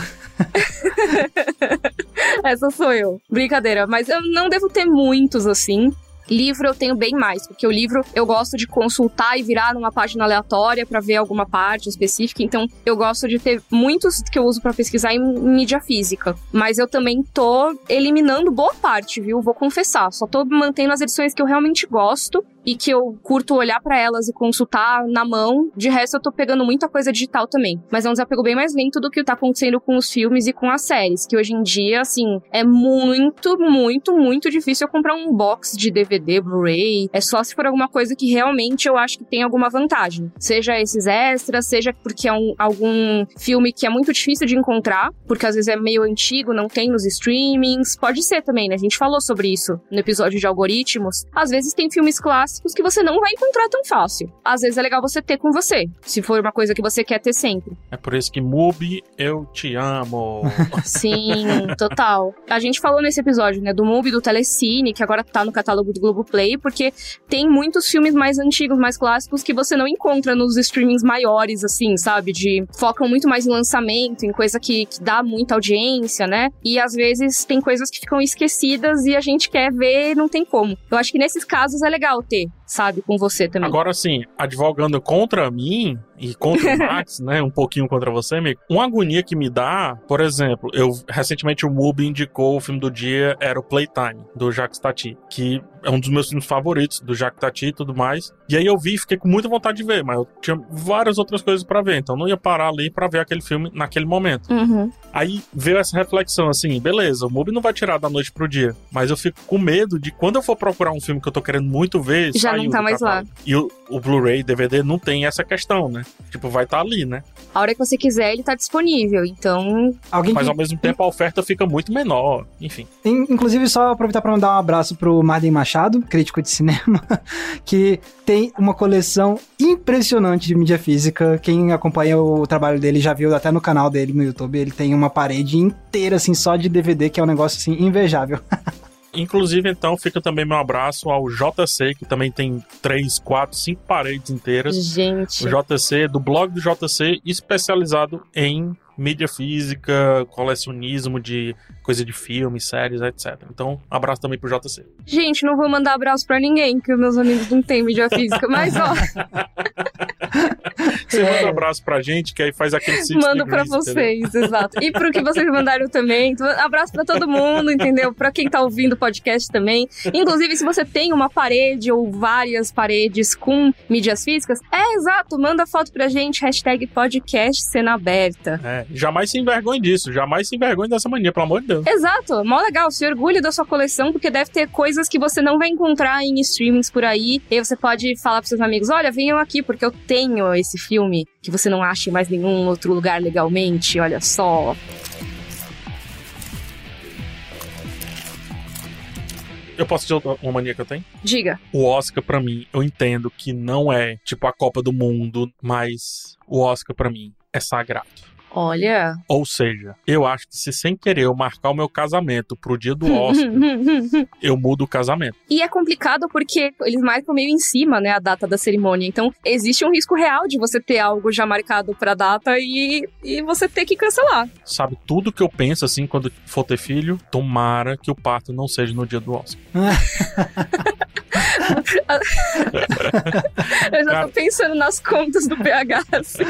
Essa sou eu. Brincadeira, mas eu não devo ter muitos assim. Livro eu tenho bem mais, porque o livro eu gosto de consultar e virar numa página aleatória para ver alguma parte específica, então eu gosto de ter muitos que eu uso para pesquisar em mídia física, mas eu também tô eliminando boa parte, viu? Vou confessar, só tô mantendo as edições que eu realmente gosto e que eu curto olhar para elas e consultar na mão. De resto, eu tô pegando muita coisa digital também. Mas é um desapego bem mais lento do que tá acontecendo com os filmes e com as séries, que hoje em dia, assim, é muito, muito, muito difícil eu comprar um box de DVD, Blu-ray. É só se for alguma coisa que realmente eu acho que tem alguma vantagem. Seja esses extras, seja porque é um, algum filme que é muito difícil de encontrar, porque às vezes é meio antigo, não tem nos streamings. Pode ser também, né? A gente falou sobre isso no episódio de algoritmos. Às vezes tem filmes clássicos clássicos que você não vai encontrar tão fácil. Às vezes é legal você ter com você, se for uma coisa que você quer ter sempre. É por isso que Mubi, eu te amo. (laughs) Sim, total. A gente falou nesse episódio, né, do Mubi, do Telecine, que agora tá no catálogo do Globoplay, porque tem muitos filmes mais antigos, mais clássicos que você não encontra nos streamings maiores, assim, sabe? De focam muito mais em lançamento, em coisa que, que dá muita audiência, né? E às vezes tem coisas que ficam esquecidas e a gente quer ver e não tem como. Eu acho que nesses casos é legal ter sabe, com você também. Agora sim, advogando contra mim, e contra o (laughs) Max, né? Um pouquinho contra você, amigo. Uma agonia que me dá, por exemplo, eu recentemente o Mubi indicou o filme do dia era o Playtime, do Jacques Tati, que é um dos meus filmes favoritos, do Jacques Tati e tudo mais. E aí eu vi e fiquei com muita vontade de ver, mas eu tinha várias outras coisas para ver, então não ia parar ali para ver aquele filme naquele momento. Uhum. Aí veio essa reflexão assim, beleza, o Mubi não vai tirar da noite pro dia, mas eu fico com medo de quando eu for procurar um filme que eu tô querendo muito ver, já não tá mais catálogo. lá. E o, o Blu-ray, DVD não tem essa questão, né? Tipo, vai estar tá ali, né? A hora que você quiser, ele tá disponível. Então. Alguém Mas que... ao mesmo tempo a oferta fica muito menor. Enfim. Inclusive, só aproveitar para mandar um abraço pro Marden Machado, crítico de cinema, (laughs) que tem uma coleção impressionante de mídia física. Quem acompanha o trabalho dele já viu até no canal dele no YouTube. Ele tem uma parede inteira, assim, só de DVD, que é um negócio, assim, invejável. (laughs) Inclusive, então, fica também meu abraço ao JC, que também tem três, quatro, cinco paredes inteiras. Gente. O JC, do blog do JC, especializado em mídia física, colecionismo de coisa de filmes, séries, etc. Então, abraço também pro JC. Gente, não vou mandar abraço pra ninguém, que meus amigos não têm mídia física, mas ó. (laughs) Você manda um abraço pra gente, que aí faz aquele sítio Mando pra vocês, entendeu? exato. E pro que vocês mandaram também. Abraço pra todo mundo, entendeu? Pra quem tá ouvindo o podcast também. Inclusive, se você tem uma parede ou várias paredes com mídias físicas, é exato, manda foto pra gente, hashtag podcast cena aberta. É, jamais se envergonhe disso, jamais se envergonhe dessa mania, pelo amor de Deus. Exato, mó legal, se orgulhe da sua coleção, porque deve ter coisas que você não vai encontrar em streamings por aí. E aí você pode falar pros seus amigos: olha, venham aqui, porque eu tenho esse filme que você não acha em mais nenhum outro lugar legalmente, olha só. Eu posso dizer uma mania que eu tenho? Diga. O Oscar, para mim, eu entendo que não é tipo a Copa do Mundo, mas o Oscar, para mim, é sagrado. Olha. Ou seja, eu acho que se sem querer eu marcar o meu casamento pro dia do Oscar, (laughs) eu mudo o casamento. E é complicado porque eles marcam meio em cima, né, a data da cerimônia. Então, existe um risco real de você ter algo já marcado pra data e, e você ter que cancelar. Sabe, tudo que eu penso assim quando for ter filho, tomara que o parto não seja no dia do Oscar. (laughs) eu já Cara... tô pensando nas contas do PH, assim.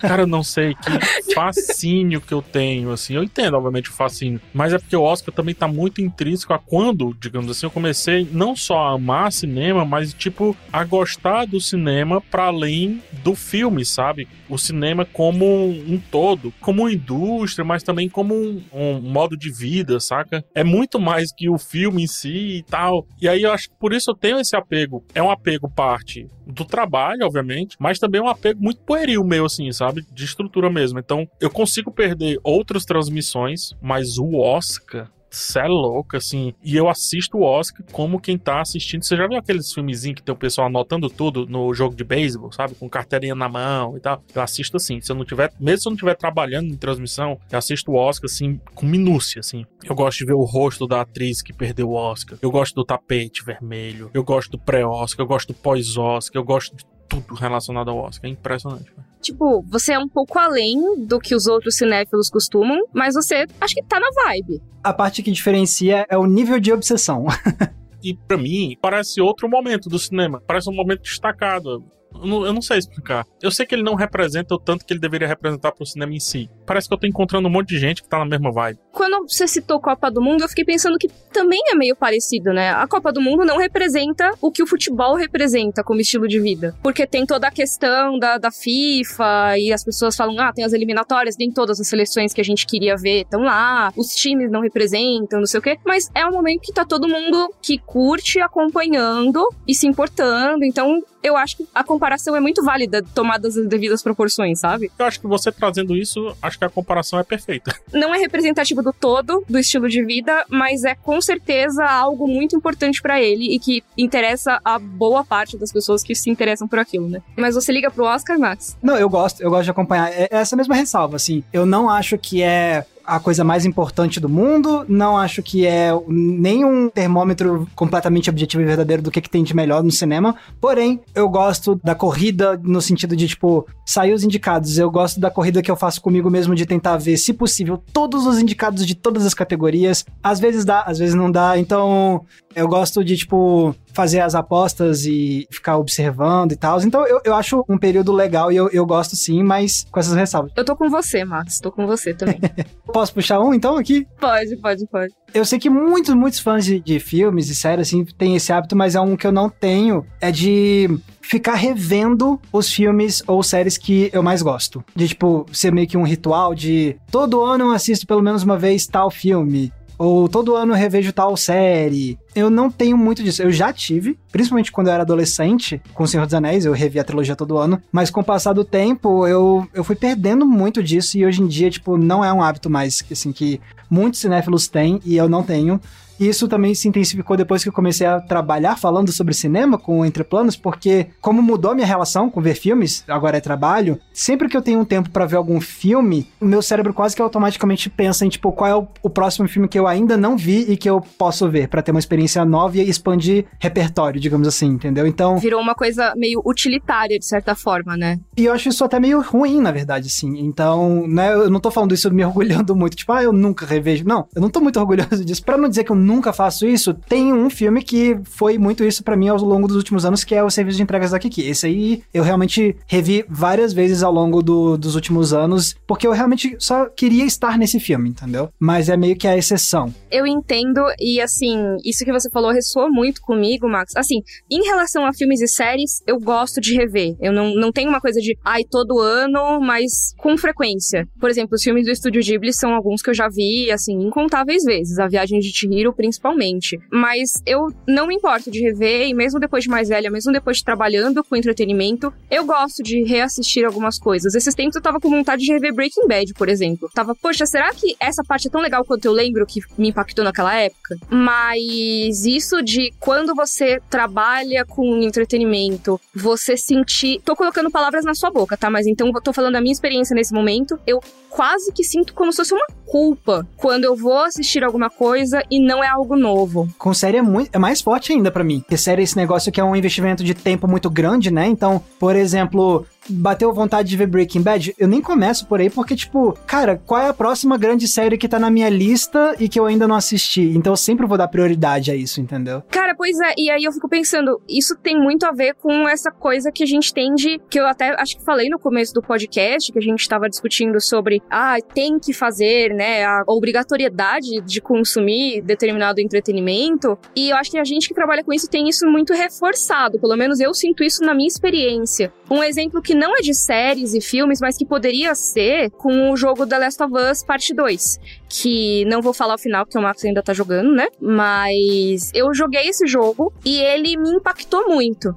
Cara, eu não sei que fascínio que eu tenho, assim. Eu entendo, obviamente, o fascínio. Mas é porque o Oscar também tá muito intrínseco a quando, digamos assim, eu comecei não só a amar cinema, mas, tipo, a gostar do cinema para além do filme, sabe? O cinema como um todo, como uma indústria, mas também como um, um modo de vida, saca? É muito mais que o filme em si e tal. E aí eu acho que por isso eu tenho esse apego. É um apego parte do trabalho, obviamente, mas também é um apego muito pueril meu, assim, sabe? De estrutura mesmo. Então, eu consigo perder outras transmissões, mas o Oscar Cê é louco, assim. E eu assisto o Oscar como quem tá assistindo. Você já viu aqueles filmezinhos que tem o pessoal anotando tudo no jogo de beisebol, sabe? Com carteirinha na mão e tal. Eu assisto assim. Se eu não tiver, mesmo se eu não estiver trabalhando em transmissão, eu assisto o Oscar, assim, com minúcia, assim. Eu gosto de ver o rosto da atriz que perdeu o Oscar. Eu gosto do tapete vermelho. Eu gosto do pré-Oscar. Eu gosto do pós-Oscar. Eu gosto de tudo relacionado ao Oscar. É impressionante. Tipo, você é um pouco além do que os outros cinéfilos costumam, mas você acho que tá na vibe. A parte que diferencia é o nível de obsessão. (laughs) e para mim parece outro momento do cinema, parece um momento destacado. Eu não, eu não, sei explicar. Eu sei que ele não representa o tanto que ele deveria representar pro cinema em si. Parece que eu tô encontrando um monte de gente que tá na mesma vibe. Quando você citou Copa do Mundo, eu fiquei pensando que também é meio parecido, né? A Copa do Mundo não representa o que o futebol representa como estilo de vida. Porque tem toda a questão da, da FIFA e as pessoas falam, ah, tem as eliminatórias, nem todas as seleções que a gente queria ver estão lá, os times não representam, não sei o quê. Mas é um momento que tá todo mundo que curte acompanhando e se importando. Então, eu acho que a comparação é muito válida, tomadas as devidas proporções, sabe? Eu acho que você trazendo isso, acho que a comparação é perfeita. (laughs) Não é representativo do todo do estilo de vida, mas é com certeza algo muito importante para ele e que interessa a boa parte das pessoas que se interessam por aquilo, né? Mas você liga pro Oscar, Max? Não, eu gosto, eu gosto de acompanhar. É essa mesma ressalva, assim. Eu não acho que é a coisa mais importante do mundo, não acho que é nenhum termômetro completamente objetivo e verdadeiro do que, que tem de melhor no cinema, porém, eu gosto da corrida no sentido de, tipo, sair os indicados, eu gosto da corrida que eu faço comigo mesmo de tentar ver, se possível, todos os indicados de todas as categorias, às vezes dá, às vezes não dá, então eu gosto de, tipo, fazer as apostas e ficar observando e tal. Então eu, eu acho um período legal e eu, eu gosto sim, mas com essas ressalvas. Eu tô com você, Max. Tô com você também. (laughs) Posso puxar um então aqui? Pode, pode, pode. Eu sei que muitos, muitos fãs de, de filmes e séries assim têm esse hábito, mas é um que eu não tenho. É de ficar revendo os filmes ou séries que eu mais gosto. De, tipo, ser meio que um ritual de todo ano eu assisto pelo menos uma vez tal filme. Ou todo ano revejo tal série. Eu não tenho muito disso. Eu já tive, principalmente quando eu era adolescente, com O Senhor dos Anéis, eu revi a trilogia todo ano. Mas com o passar do tempo, eu, eu fui perdendo muito disso. E hoje em dia, tipo, não é um hábito mais, assim, que muitos cinéfilos têm e eu não tenho. E isso também se intensificou depois que eu comecei a trabalhar falando sobre cinema com Entre Planos, porque como mudou a minha relação com ver filmes, agora é trabalho, sempre que eu tenho um tempo para ver algum filme, o meu cérebro quase que automaticamente pensa em tipo qual é o, o próximo filme que eu ainda não vi e que eu posso ver para ter uma experiência nova e expandir repertório, digamos assim, entendeu? Então virou uma coisa meio utilitária de certa forma, né? E eu acho isso até meio ruim, na verdade, sim. Então, né, eu não tô falando isso me orgulhando muito, tipo, ah, eu nunca revejo. Não, eu não tô muito orgulhoso disso. Para não dizer que eu nunca faço isso, tem um filme que foi muito isso para mim ao longo dos últimos anos, que é o Serviço de Entregas da Kiki. Esse aí eu realmente revi várias vezes ao longo do, dos últimos anos, porque eu realmente só queria estar nesse filme, entendeu? Mas é meio que a exceção. Eu entendo, e assim, isso que você falou ressoa muito comigo, Max. Assim, em relação a filmes e séries, eu gosto de rever. Eu não, não tenho uma coisa de, ai, todo ano, mas com frequência. Por exemplo, os filmes do Estúdio Ghibli são alguns que eu já vi, assim, incontáveis vezes. A Viagem de Chihiro, principalmente. Mas eu não me importo de rever, e mesmo depois de mais velha, mesmo depois de trabalhando com entretenimento, eu gosto de reassistir algumas coisas. Esses tempos eu tava com vontade de rever Breaking Bad, por exemplo. Tava, poxa, será que essa parte é tão legal quanto eu lembro que me impactou naquela época? Mas isso de quando você trabalha com entretenimento, você sentir. Tô colocando palavras na sua boca, tá? Mas então eu tô falando da minha experiência nesse momento. Eu quase que sinto como se fosse uma culpa quando eu vou assistir alguma coisa e não é algo novo. Com série é, muito, é mais forte ainda para mim. Porque série é esse negócio que é um investimento de tempo muito grande, né? Então, por exemplo, bateu vontade de ver Breaking Bad, eu nem começo por aí, porque, tipo, cara, qual é a próxima grande série que tá na minha lista e que eu ainda não assisti? Então eu sempre vou dar prioridade a isso, entendeu? Cara, pois é, e aí eu fico pensando, isso tem muito a ver com essa coisa que a gente tem de, que eu até acho que falei no começo do podcast, que a gente tava discutindo sobre, ah, tem que fazer, né, a obrigatoriedade de consumir determinado entretenimento, e eu acho que a gente que trabalha com isso tem isso muito reforçado, pelo menos eu sinto isso na minha experiência. Um exemplo que não é de séries e filmes, mas que poderia ser com o jogo The Last of Us Parte 2. Que não vou falar o final, porque o Max ainda tá jogando, né? Mas eu joguei esse jogo e ele me impactou muito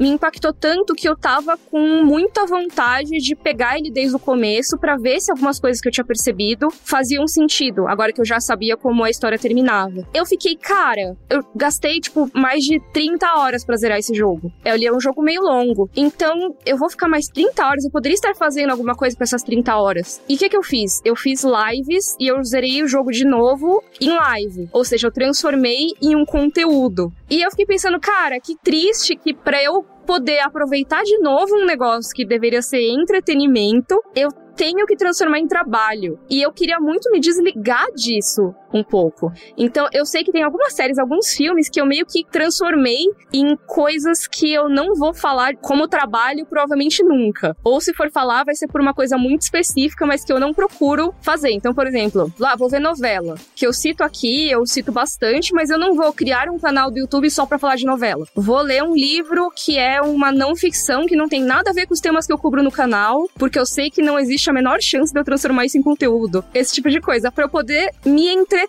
me impactou tanto que eu tava com muita vontade de pegar ele desde o começo para ver se algumas coisas que eu tinha percebido faziam sentido, agora que eu já sabia como a história terminava. Eu fiquei, cara, eu gastei, tipo, mais de 30 horas pra zerar esse jogo. Ele é um jogo meio longo. Então, eu vou ficar mais 30 horas, eu poderia estar fazendo alguma coisa com essas 30 horas. E o que, que eu fiz? Eu fiz lives e eu zerei o jogo de novo em live. Ou seja, eu transformei em um conteúdo. E eu fiquei pensando, cara, que triste que pra eu poder aproveitar de novo um negócio que deveria ser entretenimento, eu tenho que transformar em trabalho. E eu queria muito me desligar disso um pouco. Então, eu sei que tem algumas séries, alguns filmes que eu meio que transformei em coisas que eu não vou falar como trabalho provavelmente nunca. Ou se for falar, vai ser por uma coisa muito específica, mas que eu não procuro fazer. Então, por exemplo, lá vou ver novela, que eu cito aqui, eu cito bastante, mas eu não vou criar um canal do YouTube só para falar de novela. Vou ler um livro que é uma não ficção que não tem nada a ver com os temas que eu cubro no canal, porque eu sei que não existe a menor chance de eu transformar isso em conteúdo. Esse tipo de coisa, para eu poder me entreter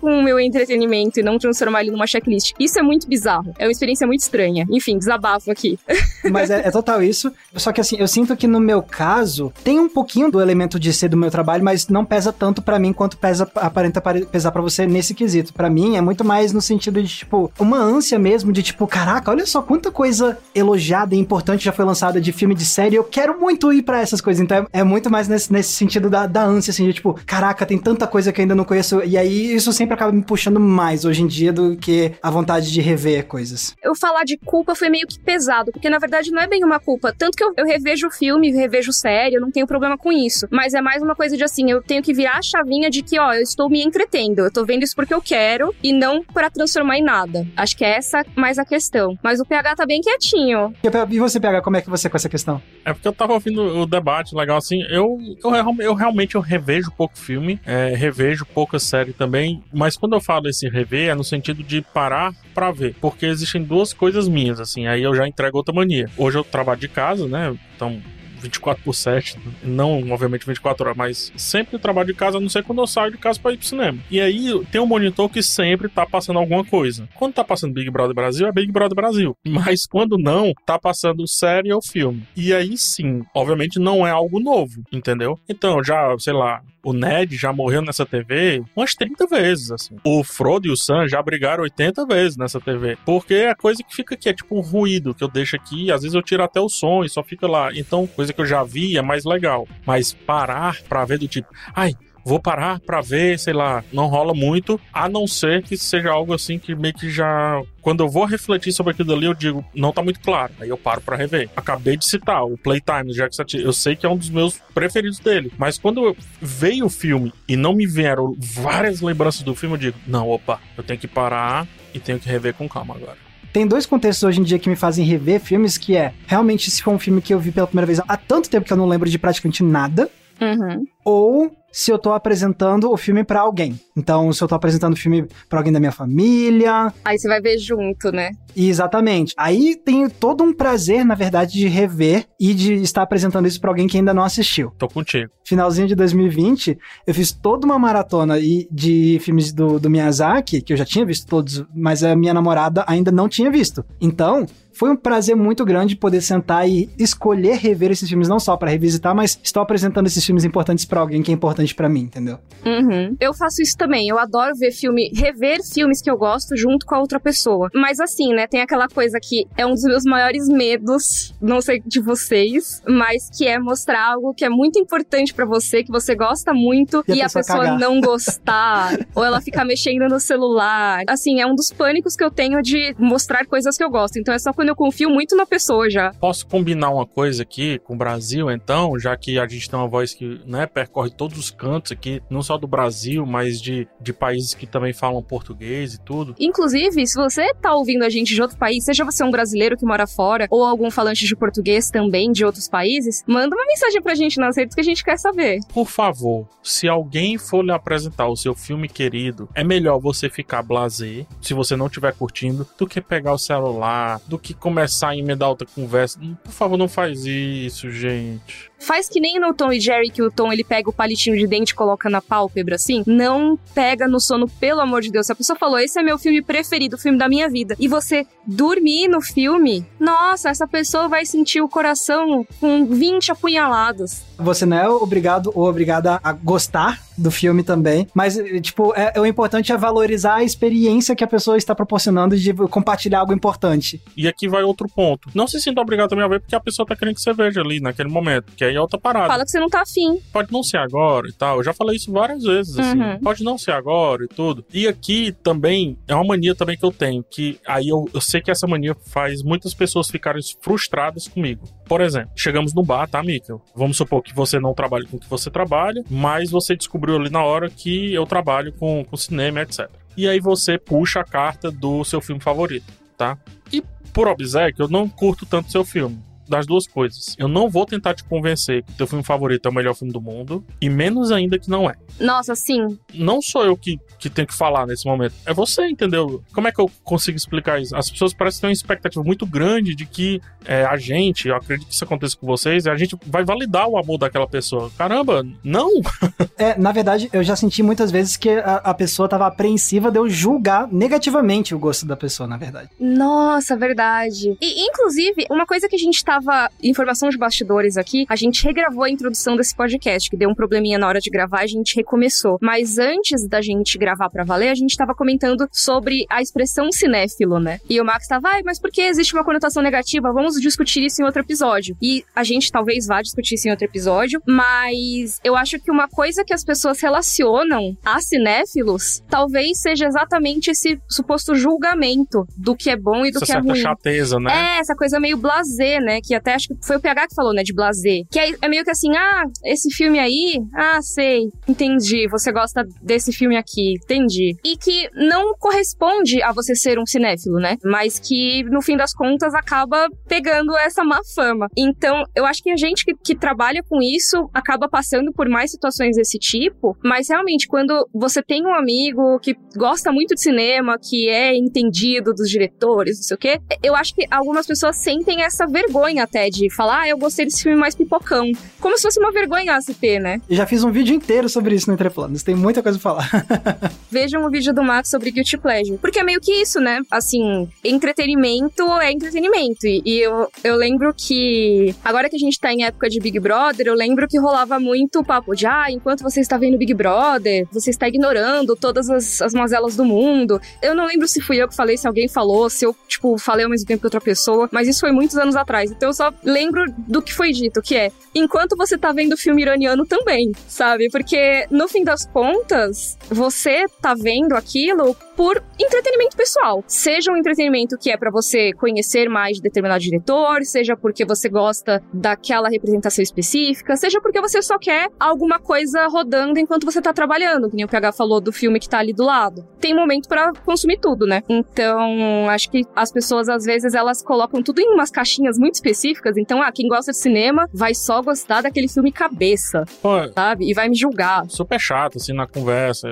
com o meu entretenimento e não transformar ele numa checklist. Isso é muito bizarro. É uma experiência muito estranha. Enfim, desabafo aqui. (laughs) Mas é, é total isso. Só que assim, eu sinto que no meu caso, tem um pouquinho do elemento de ser do meu trabalho, mas não pesa tanto para mim quanto pesa, aparenta pesar para você nesse quesito. Para mim, é muito mais no sentido de, tipo, uma ânsia mesmo de, tipo, caraca, olha só quanta coisa elogiada e importante já foi lançada de filme de série. Eu quero muito ir para essas coisas. Então é, é muito mais nesse, nesse sentido da, da ânsia, assim, de tipo, caraca, tem tanta coisa que eu ainda não conheço. E aí isso sempre acaba me puxando mais hoje em dia do que a vontade de rever coisas. Eu falar de culpa foi meio que pesado, porque na verdade não é bem uma culpa. Tanto que eu, eu revejo o filme, revejo série, eu não tenho problema com isso. Mas é mais uma coisa de assim, eu tenho que virar a chavinha de que, ó, eu estou me entretendo. Eu tô vendo isso porque eu quero e não para transformar em nada. Acho que é essa mais a questão. Mas o PH tá bem quietinho. E você, PH, como é que você é com essa questão? É porque eu tava ouvindo o debate legal assim. Eu, eu, eu realmente eu revejo pouco filme, é, revejo pouca série também, mas quando eu falo esse rever é no sentido de parar para ver, porque existem duas coisas minhas, assim, aí eu já entrego outra mania. Hoje eu trabalho de casa, né? Então 24 por 7, não obviamente 24 horas, mas sempre trabalho de casa, a não ser quando eu saio de casa para ir pro cinema. E aí tem um monitor que sempre tá passando alguma coisa. Quando tá passando Big Brother Brasil, é Big Brother Brasil. (laughs) Mas quando não, tá passando série ou filme. E aí sim, obviamente não é algo novo, entendeu? Então, já, sei lá, o Ned já morreu nessa TV umas 30 vezes, assim. O Frodo e o Sam já brigaram 80 vezes nessa TV. Porque é a coisa que fica aqui, é tipo um ruído que eu deixo aqui, às vezes eu tiro até o som e só fica lá. Então, coisa que eu já vi é mais legal. Mas parar pra ver do tipo, ai, vou parar para ver, sei lá, não rola muito, a não ser que seja algo assim que meio que já quando eu vou refletir sobre aquilo ali, eu digo, não tá muito claro. Aí eu paro para rever. Acabei de citar o Playtime do Jack Satie. Eu sei que é um dos meus preferidos dele. Mas quando veio o filme e não me vieram várias lembranças do filme, eu digo, não, opa, eu tenho que parar e tenho que rever com calma agora. Tem dois contextos hoje em dia que me fazem rever filmes, que é, realmente, se for um filme que eu vi pela primeira vez há tanto tempo que eu não lembro de praticamente nada, Uhum. ou se eu tô apresentando o filme para alguém. Então, se eu tô apresentando o filme para alguém da minha família. Aí você vai ver junto, né? Exatamente. Aí tem todo um prazer, na verdade, de rever e de estar apresentando isso para alguém que ainda não assistiu. Tô contigo. Finalzinho de 2020, eu fiz toda uma maratona de filmes do, do Miyazaki, que eu já tinha visto todos, mas a minha namorada ainda não tinha visto. Então, foi um prazer muito grande poder sentar e escolher rever esses filmes, não só para revisitar, mas estou apresentando esses filmes importantes para alguém que é importante para mim, entendeu? Uhum. Eu faço isso também. Eu adoro ver filme, rever filmes que eu gosto junto com a outra pessoa. Mas assim, né, tem aquela coisa que é um dos meus maiores medos, não sei de vocês, mas que é mostrar algo que é muito importante para você, que você gosta muito, E a e, a pessoa pessoa cagar. não (laughs) gostar, ou ela ficar mexendo no celular. Assim, é um dos pânicos que eu tenho de mostrar coisas que eu gosto. Então é só quando eu confio muito na pessoa já. Posso combinar uma coisa aqui com o Brasil, então, já que a gente tem uma voz que né, percorre todos os cantos aqui, não só do Brasil, mas de, de países que também falam português e tudo. Inclusive, se você tá ouvindo a gente de outro país, seja você um brasileiro que mora fora ou algum falante de português também de outros países, manda uma mensagem pra gente nas redes que a gente quer saber. Por favor, se alguém for lhe apresentar o seu filme querido, é melhor você ficar blasé, se você não estiver curtindo, do que pegar o celular, do que começar a emendar outra conversa. Por favor, não faz isso, gente. Faz que nem no Tom e Jerry que o Tom ele pega o palitinho de dente e coloca na pálpebra assim. Não pega no sono, pelo amor de Deus. Se a pessoa falou, esse é meu filme preferido, o filme da minha vida, e você dormir no filme, nossa, essa pessoa vai sentir o coração com 20 apunhaladas. Você não é obrigado ou obrigada a gostar do filme também, mas, tipo, é, é o importante é valorizar a experiência que a pessoa está proporcionando de compartilhar algo importante. E aqui vai outro ponto. Não se sinta obrigado também a ver porque a pessoa tá querendo que você veja ali naquele momento, que aí é outra parada. Fala que você não tá afim. Pode não ser agora e tal. Eu já falei isso várias vezes, assim. Uhum. Pode não ser agora e tudo. E aqui também é uma mania também que eu tenho, que aí eu, eu sei que essa mania faz muitas pessoas ficarem frustradas comigo. Por exemplo, chegamos no bar, tá, Mikkel? Vamos supor que você não trabalha com o que você trabalha, mas você descobriu ali na hora que eu trabalho com, com cinema, etc. E aí você puxa a carta do seu filme favorito, tá? E por obséquio, eu não curto tanto seu filme. Das duas coisas. Eu não vou tentar te convencer que teu filme favorito é o melhor filme do mundo, e menos ainda que não é. Nossa, sim. Não sou eu que, que tenho que falar nesse momento. É você, entendeu? Como é que eu consigo explicar isso? As pessoas parecem ter uma expectativa muito grande de que é, a gente, eu acredito que isso aconteça com vocês, a gente vai validar o amor daquela pessoa. Caramba, não! (laughs) É, na verdade, eu já senti muitas vezes que a, a pessoa tava apreensiva de eu julgar negativamente o gosto da pessoa, na verdade. Nossa, verdade. E, inclusive, uma coisa que a gente tava. Informação de bastidores aqui, a gente regravou a introdução desse podcast, que deu um probleminha na hora de gravar, a gente recomeçou. Mas antes da gente gravar pra valer, a gente tava comentando sobre a expressão cinéfilo, né? E o Max tava, ai, mas por que existe uma conotação negativa? Vamos discutir isso em outro episódio. E a gente talvez vá discutir isso em outro episódio, mas eu acho que uma coisa que as pessoas relacionam a cinéfilos talvez seja exatamente esse suposto julgamento do que é bom e do Essa que é certa ruim. chateza, né? É, essa coisa meio blasé, né? Que até acho que foi o PH que falou, né? De blasé. Que é, é meio que assim, ah, esse filme aí, ah, sei, entendi. Você gosta desse filme aqui, entendi. E que não corresponde a você ser um cinéfilo, né? Mas que, no fim das contas, acaba pegando essa má fama. Então, eu acho que a gente que, que trabalha com isso acaba passando por mais situações desse tipo, mas realmente, quando você tem um amigo que gosta muito de cinema, que é entendido dos diretores, não sei o quê, eu acho que algumas pessoas sentem essa vergonha até de falar, ah, eu gostei desse filme mais pipocão. Como se fosse uma vergonha a se ter, né? Eu já fiz um vídeo inteiro sobre isso no Entreplanos, tem muita coisa pra falar. (laughs) Vejam o vídeo do Max sobre Guilty Pleasure. Porque é meio que isso, né? Assim, entretenimento é entretenimento. E, e eu, eu lembro que, agora que a gente tá em época de Big Brother, eu lembro que rolava muito o papo de, ah, enquanto você está vendo Big Brother, você está ignorando todas as, as mazelas do mundo. Eu não lembro se fui eu que falei, se alguém falou, se eu, tipo, falei ao mesmo tempo que outra pessoa, mas isso foi muitos anos atrás. Então eu só lembro do que foi dito, que é, enquanto você tá vendo filme iraniano também, sabe? Porque, no fim das contas, você tá vendo aquilo por entretenimento pessoal. Seja um entretenimento que é pra você conhecer mais de determinado diretor, seja porque você gosta daquela representação específica, seja porque você só quer alguma coisa rodando enquanto você tá trabalhando, que nem o PH falou do filme que tá ali do lado. Tem momento pra consumir tudo, né? Então, acho que as pessoas às vezes elas colocam tudo em umas caixinhas muito específicas, então, ah, quem gosta de cinema vai só gostar daquele filme cabeça, Pô, sabe? E vai me julgar. super chato, assim, na conversa.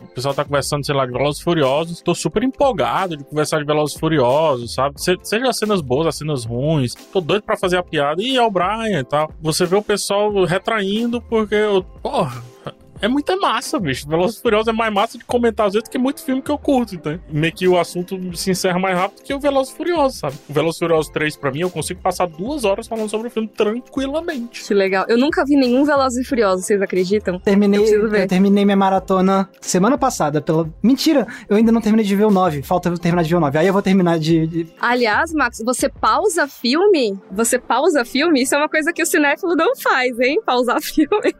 O pessoal tá conversando, sei lá, de Velozes Furiosos. Tô super empolgado de conversar de Velozes Furiosos, sabe? Se- Seja as cenas boas, as cenas ruins. Tô doido pra fazer a piada. E é o Brian e tal. Você vê o pessoal retraindo porque... eu- Porra... é muita massa, bicho. Velozes e Furiosos é mais massa de comentar às vezes que muito filme que eu curto, então. Meio que o assunto se encerra mais rápido que o Velozes e Furiosos, sabe? O Velozes e Furiosos 3, pra mim, eu consigo passar duas horas falando sobre o filme tranquilamente. Que legal. Eu nunca vi nenhum Velozes e Furiosos, vocês acreditam? Terminei, Eu eu terminei minha maratona semana passada. Pela... Mentira, eu ainda não terminei de ver o 9. Falta eu terminar de ver o 9. Aí eu vou terminar de. de- Aliás, Max, você pausa filme? Você pausa filme? Isso é uma coisa que o cinéfilo não faz, hein? Pausar (laughs) filme.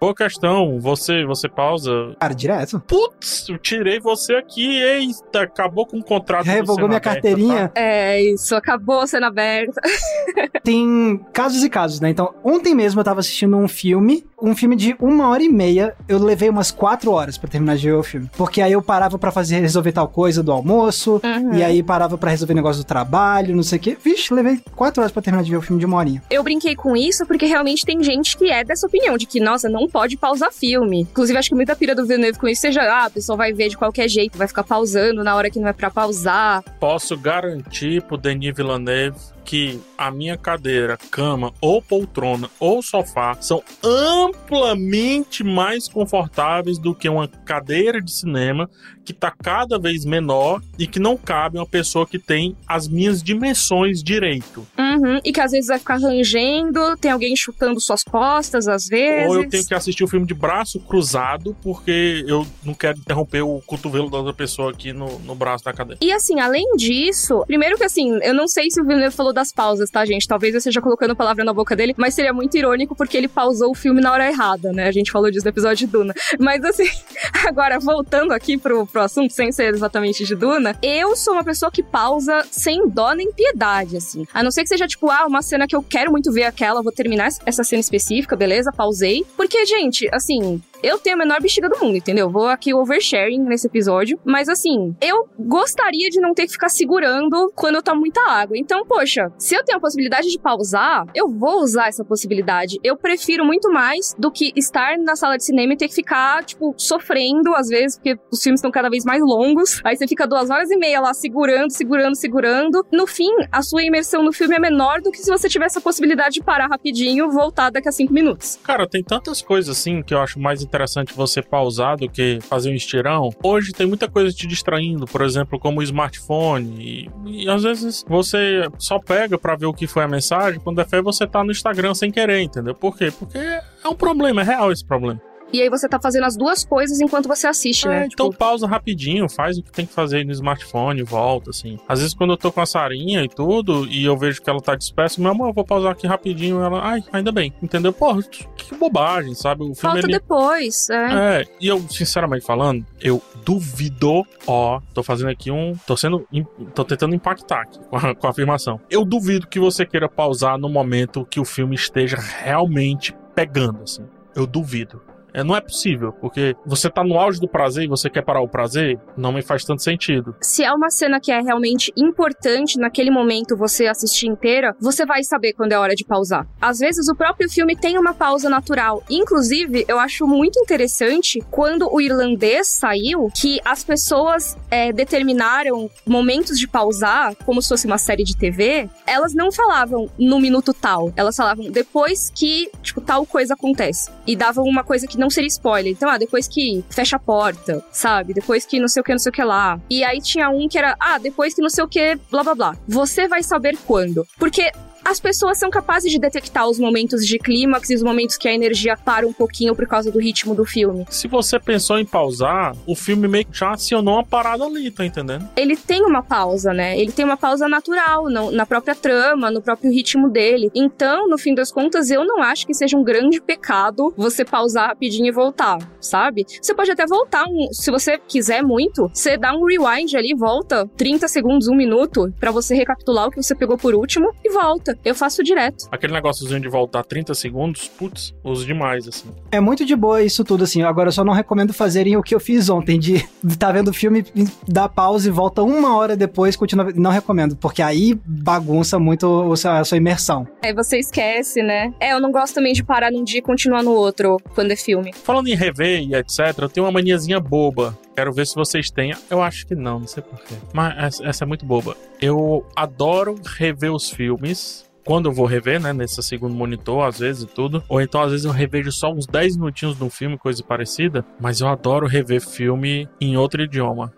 Boa questão, você, você pausa. Cara, direto. Putz, eu tirei você aqui, eita, acabou com o contrato. Revogou minha Aberta, carteirinha. tá? É isso, acabou cena aberta. (laughs) Tem casos e casos, né? Então, ontem mesmo eu tava assistindo um filme, um filme de uma hora e meia. Eu levei umas quatro horas pra terminar de ver o filme. Porque aí eu parava pra fazer, resolver tal coisa do almoço, Uhum. e aí parava pra resolver negócio do trabalho, não sei o quê. Vixe, levei quatro horas pra terminar de ver o filme de uma horinha. Eu brinquei com isso porque realmente tem gente que é dessa opinião, de que, nossa, não pode pausar filme. Inclusive, acho que muita pira do Villeneuve com isso seja, ah, a pessoa vai ver de qualquer jeito, vai ficar pausando na hora que não é pra pausar. Posso garantir pro Denis Villeneuve que a minha cadeira, cama ou poltrona ou sofá são amplamente mais confortáveis do que uma cadeira de cinema que tá cada vez menor e que não cabe uma pessoa que tem as minhas dimensões direito. Uhum, E que às vezes vai ficar rangendo, tem alguém chutando suas costas, às vezes. Ou eu tenho que assistir o filme de braço cruzado porque eu não quero interromper o cotovelo da outra pessoa aqui no, no braço da cadeira. E assim, além disso, primeiro que assim, eu não sei se o Villeneuve falou das pausas, tá, gente? Talvez eu esteja colocando palavra na boca dele, mas seria muito irônico porque ele pausou o filme na hora errada, né? A gente falou disso no episódio de Duna. Mas assim, (laughs) agora voltando aqui pro, pro assunto, sem ser exatamente de Duna, eu sou uma pessoa que pausa sem dó nem piedade, assim. A não ser que seja tipo, ah, uma cena que eu quero muito ver aquela, vou terminar essa cena específica, beleza? Pausei. Porque, gente, assim, eu tenho a menor bexiga do mundo, entendeu? Vou aqui oversharing nesse episódio. Mas assim, eu gostaria de não ter que ficar segurando quando eu tomo muita água. Então, poxa, se eu tenho a possibilidade de pausar, eu vou usar essa possibilidade. Eu prefiro muito mais do que estar na sala de cinema e ter que ficar, tipo, sofrendo, às vezes, porque os filmes estão cada vez mais longos. Aí você fica duas horas e meia lá segurando, segurando, segurando. No fim, a sua imersão no filme é menor do que se você tivesse a possibilidade de parar rapidinho, voltar daqui a cinco minutos. Cara, tem tantas coisas assim que eu acho mais interessante você pausar do que fazer um estirão. Hoje tem muita coisa te distraindo, por exemplo, como o smartphone. E, e às vezes você só pega pra ver o que foi a mensagem, quando é fé você tá no Instagram sem querer, entendeu? Por quê? Porque é um problema, é real esse problema. E aí você tá fazendo as duas coisas enquanto você assiste, É, né? então Tipo, pausa rapidinho, faz o que tem que fazer no smartphone, volta, assim. Às vezes quando eu tô com a Sarinha e tudo, e eu vejo que ela tá dispersa, meu amor, eu vou pausar aqui rapidinho, ela, ai, ainda bem, entendeu? Porra, que bobagem, sabe? O filme, volta ele... depois, é. É, e eu, sinceramente falando, eu duvido, ó, tô fazendo aqui um, tô sendo, tô tentando impactar aqui com a, com a afirmação. Eu duvido que você queira pausar no momento que o filme esteja realmente pegando, assim. Eu duvido. É, não é possível, porque você tá no auge do prazer e você quer parar o prazer, não me faz tanto sentido. Se é uma cena que é realmente importante naquele momento você assistir inteira, você vai saber quando é hora de pausar. Às vezes o próprio filme tem uma pausa natural. Inclusive, eu acho muito interessante quando o irlandês saiu que as pessoas é, determinaram momentos de pausar, como se fosse uma série de TV. Elas não falavam no minuto tal, elas falavam depois que, tipo, tal coisa acontece. E davam uma coisa que não seria spoiler. Então, ah, depois que fecha a porta, sabe? Depois que não sei o que, não sei o que lá. E aí tinha um que era, ah, depois que não sei o que, blá blá blá. Você vai saber quando. Porque as pessoas são capazes de detectar os momentos de clímax e os momentos que a energia para um pouquinho por causa do ritmo do filme. Se você pensou em pausar, o filme meio que já acionou uma parada ali, tá entendendo? Ele tem uma pausa, né? Ele tem uma pausa natural no- na própria trama, no próprio ritmo dele. Então, no fim das contas, eu não acho que seja um grande pecado você pausar rapidinho e voltar, sabe? Você pode até voltar, um- se você quiser muito, você dá um rewind ali, volta 30 segundos, um minuto, pra você recapitular o que você pegou por último e volta. Eu faço direto. Aquele negóciozinho de voltar 30 segundos, putz, uso demais, assim. É muito de boa isso tudo, assim. Agora eu só não recomendo fazerem o que eu fiz ontem, de (laughs) tá vendo o filme, dá pausa e volta uma hora depois, continua. Não recomendo, porque aí bagunça muito a sua imersão. Aí você esquece, né? É, eu não gosto também de parar num dia e continuar no outro quando é filme. Falando em rever e etc, eu tenho uma maniazinha boba. Quero ver se vocês têm. Eu acho que não, não sei porquê. Mas essa, é muito boba. Eu adoro rever os filmes quando eu vou rever, né, nesse segundo monitor, às vezes e tudo, ou então às vezes eu revejo só uns 10 minutinhos de um filme, coisa parecida, mas eu adoro rever filme em outro idioma.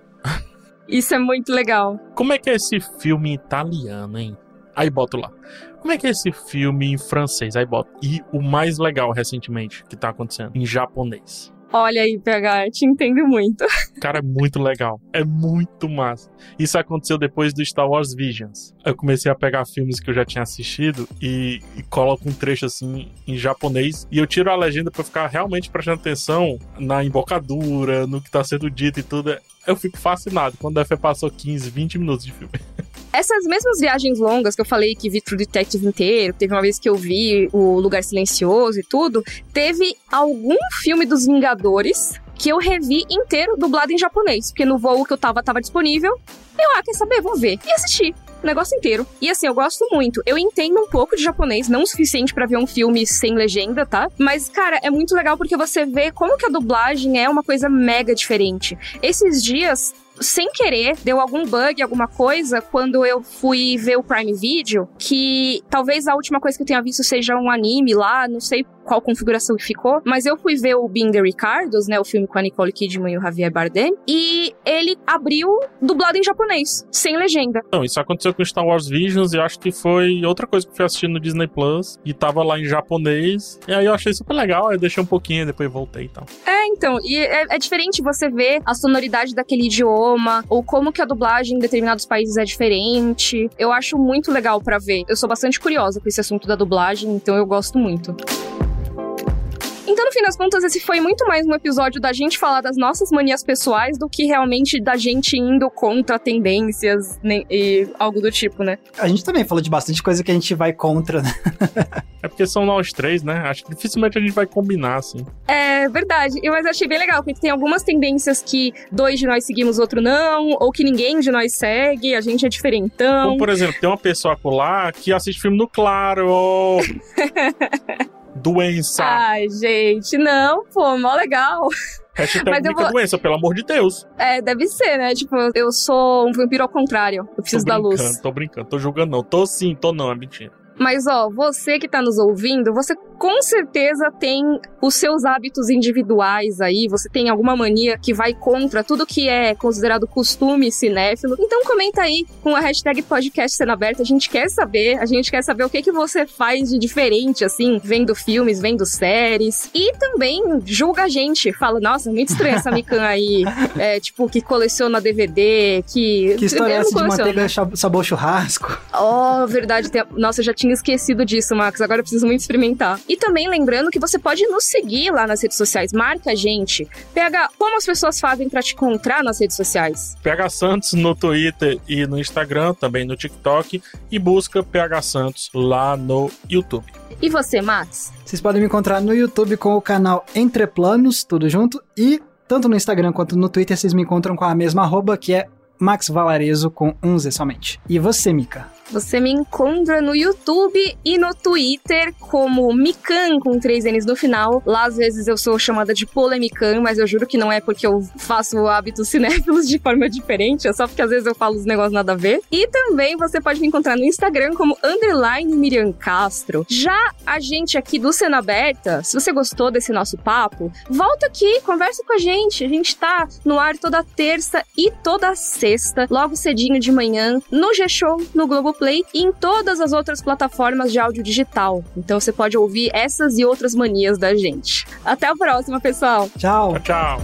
Isso é muito legal. Como é que é esse filme italiano, hein? Aí boto lá. Como é que é esse filme em francês? Aí boto. E o mais legal recentemente que tá acontecendo, em japonês. Olha aí, PH, te entendo muito. Cara, é muito legal. É muito massa. Isso aconteceu depois do Star Wars Visions. Eu comecei a pegar filmes que eu já tinha assistido e, e coloco um trecho assim em japonês e eu tiro a legenda para ficar realmente prestando atenção na embocadura, no que tá sendo dito e tudo. Eu fico fascinado quando a F passou 15, 20 minutos de filme. (laughs) Essas mesmas viagens longas que eu falei que vi True Detective inteiro, teve uma vez que eu vi O Lugar Silencioso e tudo, teve algum filme dos Vingadores que eu revi inteiro dublado em japonês, porque no voo que eu tava tava disponível. Eu, ah, quer saber? Vou ver. E assisti o negócio inteiro. E assim, eu gosto muito. Eu entendo um pouco de japonês, não o suficiente para ver um filme sem legenda, tá? Mas, cara, é muito legal porque você vê como que a dublagem é uma coisa mega diferente. Esses dias sem querer, deu algum bug, alguma coisa, quando eu fui ver o Prime Video, que talvez a última coisa que eu tenha visto seja um anime lá, não sei qual configuração que ficou, mas eu fui ver o Being the Ricardos, né, o filme com a Nicole Kidman e o Javier Bardem, e ele abriu dublado em japonês, sem legenda. Não, isso aconteceu com Star Wars Visions e acho que foi outra coisa que eu fui assistindo no Disney Plus e tava lá em japonês, e aí eu achei super legal, aí deixei um pouquinho, depois voltei e tal. É, então, e é, é diferente você ver a sonoridade daquele idioma, ou como que a dublagem em determinados países é diferente. Eu acho muito legal para ver. Eu sou bastante curiosa com esse assunto da dublagem, então eu gosto muito. Então, no fim das contas, esse foi muito mais um episódio da gente falar das nossas manias pessoais do que realmente da gente indo contra tendências né, e algo do tipo, né? A gente também falou de bastante coisa que a gente vai contra, né? (laughs) é porque são nós três, né? Acho que dificilmente a gente vai combinar, assim. É verdade. Eu mas achei bem legal, porque tem algumas tendências que dois de nós seguimos, outro não, ou que ninguém de nós segue, a gente é diferentão. Como, por exemplo, tem uma pessoa lá que assiste filme no Claro. (laughs) doença. Ai, gente, não, pô, mó legal. (laughs) Hashtag Mas eu vou... doença, pelo amor de Deus. É, deve ser, né? Tipo, eu sou um vampiro ao contrário. Eu preciso da luz. Tô brincando, tô julgando não. Tô sim, tô não, é mentira. Mas ó, você que tá nos ouvindo, você com certeza tem os seus hábitos individuais aí, você tem alguma mania que vai contra tudo que é considerado costume cinéfilo. Então comenta aí com a hashtag podcast sendo aberta, a gente quer saber, a gente quer saber o que que você faz de diferente assim, vendo filmes, vendo séries e também julga a gente, fala, nossa, muito estranha essa Mikan aí, (laughs) é, tipo, que coleciona DVD, que... Que história é essa de manteiga sabor churrasco? Oh, verdade, nossa, eu já tinha esquecido disso, Max, agora eu preciso muito experimentar. E também lembrando que você pode nos seguir lá nas redes sociais. Marca a gente. PH, como as pessoas fazem para te encontrar nas redes sociais? PH Santos no Twitter e no Instagram, também no TikTok. E busca PH Santos lá no YouTube. E você, Max? Vocês podem me encontrar no YouTube com o canal Entre Planos, tudo junto. E tanto no Instagram quanto no Twitter vocês me encontram com a mesma arroba, que é Max Valarezo com um Z somente. E você, Mika? Você me encontra no YouTube e no Twitter como Mikan, com três N's no final. Lá, às vezes, eu sou chamada de Polemican, mas eu juro que não é porque eu faço hábitos (laughs) cinéfilos de forma diferente, é só porque às vezes eu falo os negócios nada a ver. E também você pode me encontrar no Instagram como underline Miriam Castro. Já a gente aqui do Cena Aberta, se você gostou desse nosso papo, volta aqui, conversa com a gente. A gente tá no ar toda terça e toda sexta, logo cedinho de manhã, no G-Show, no Globo Globoplay e em todas as outras plataformas de áudio digital. Então você pode ouvir essas e outras manias da gente. Até a próxima, pessoal. Tchau. Tchau.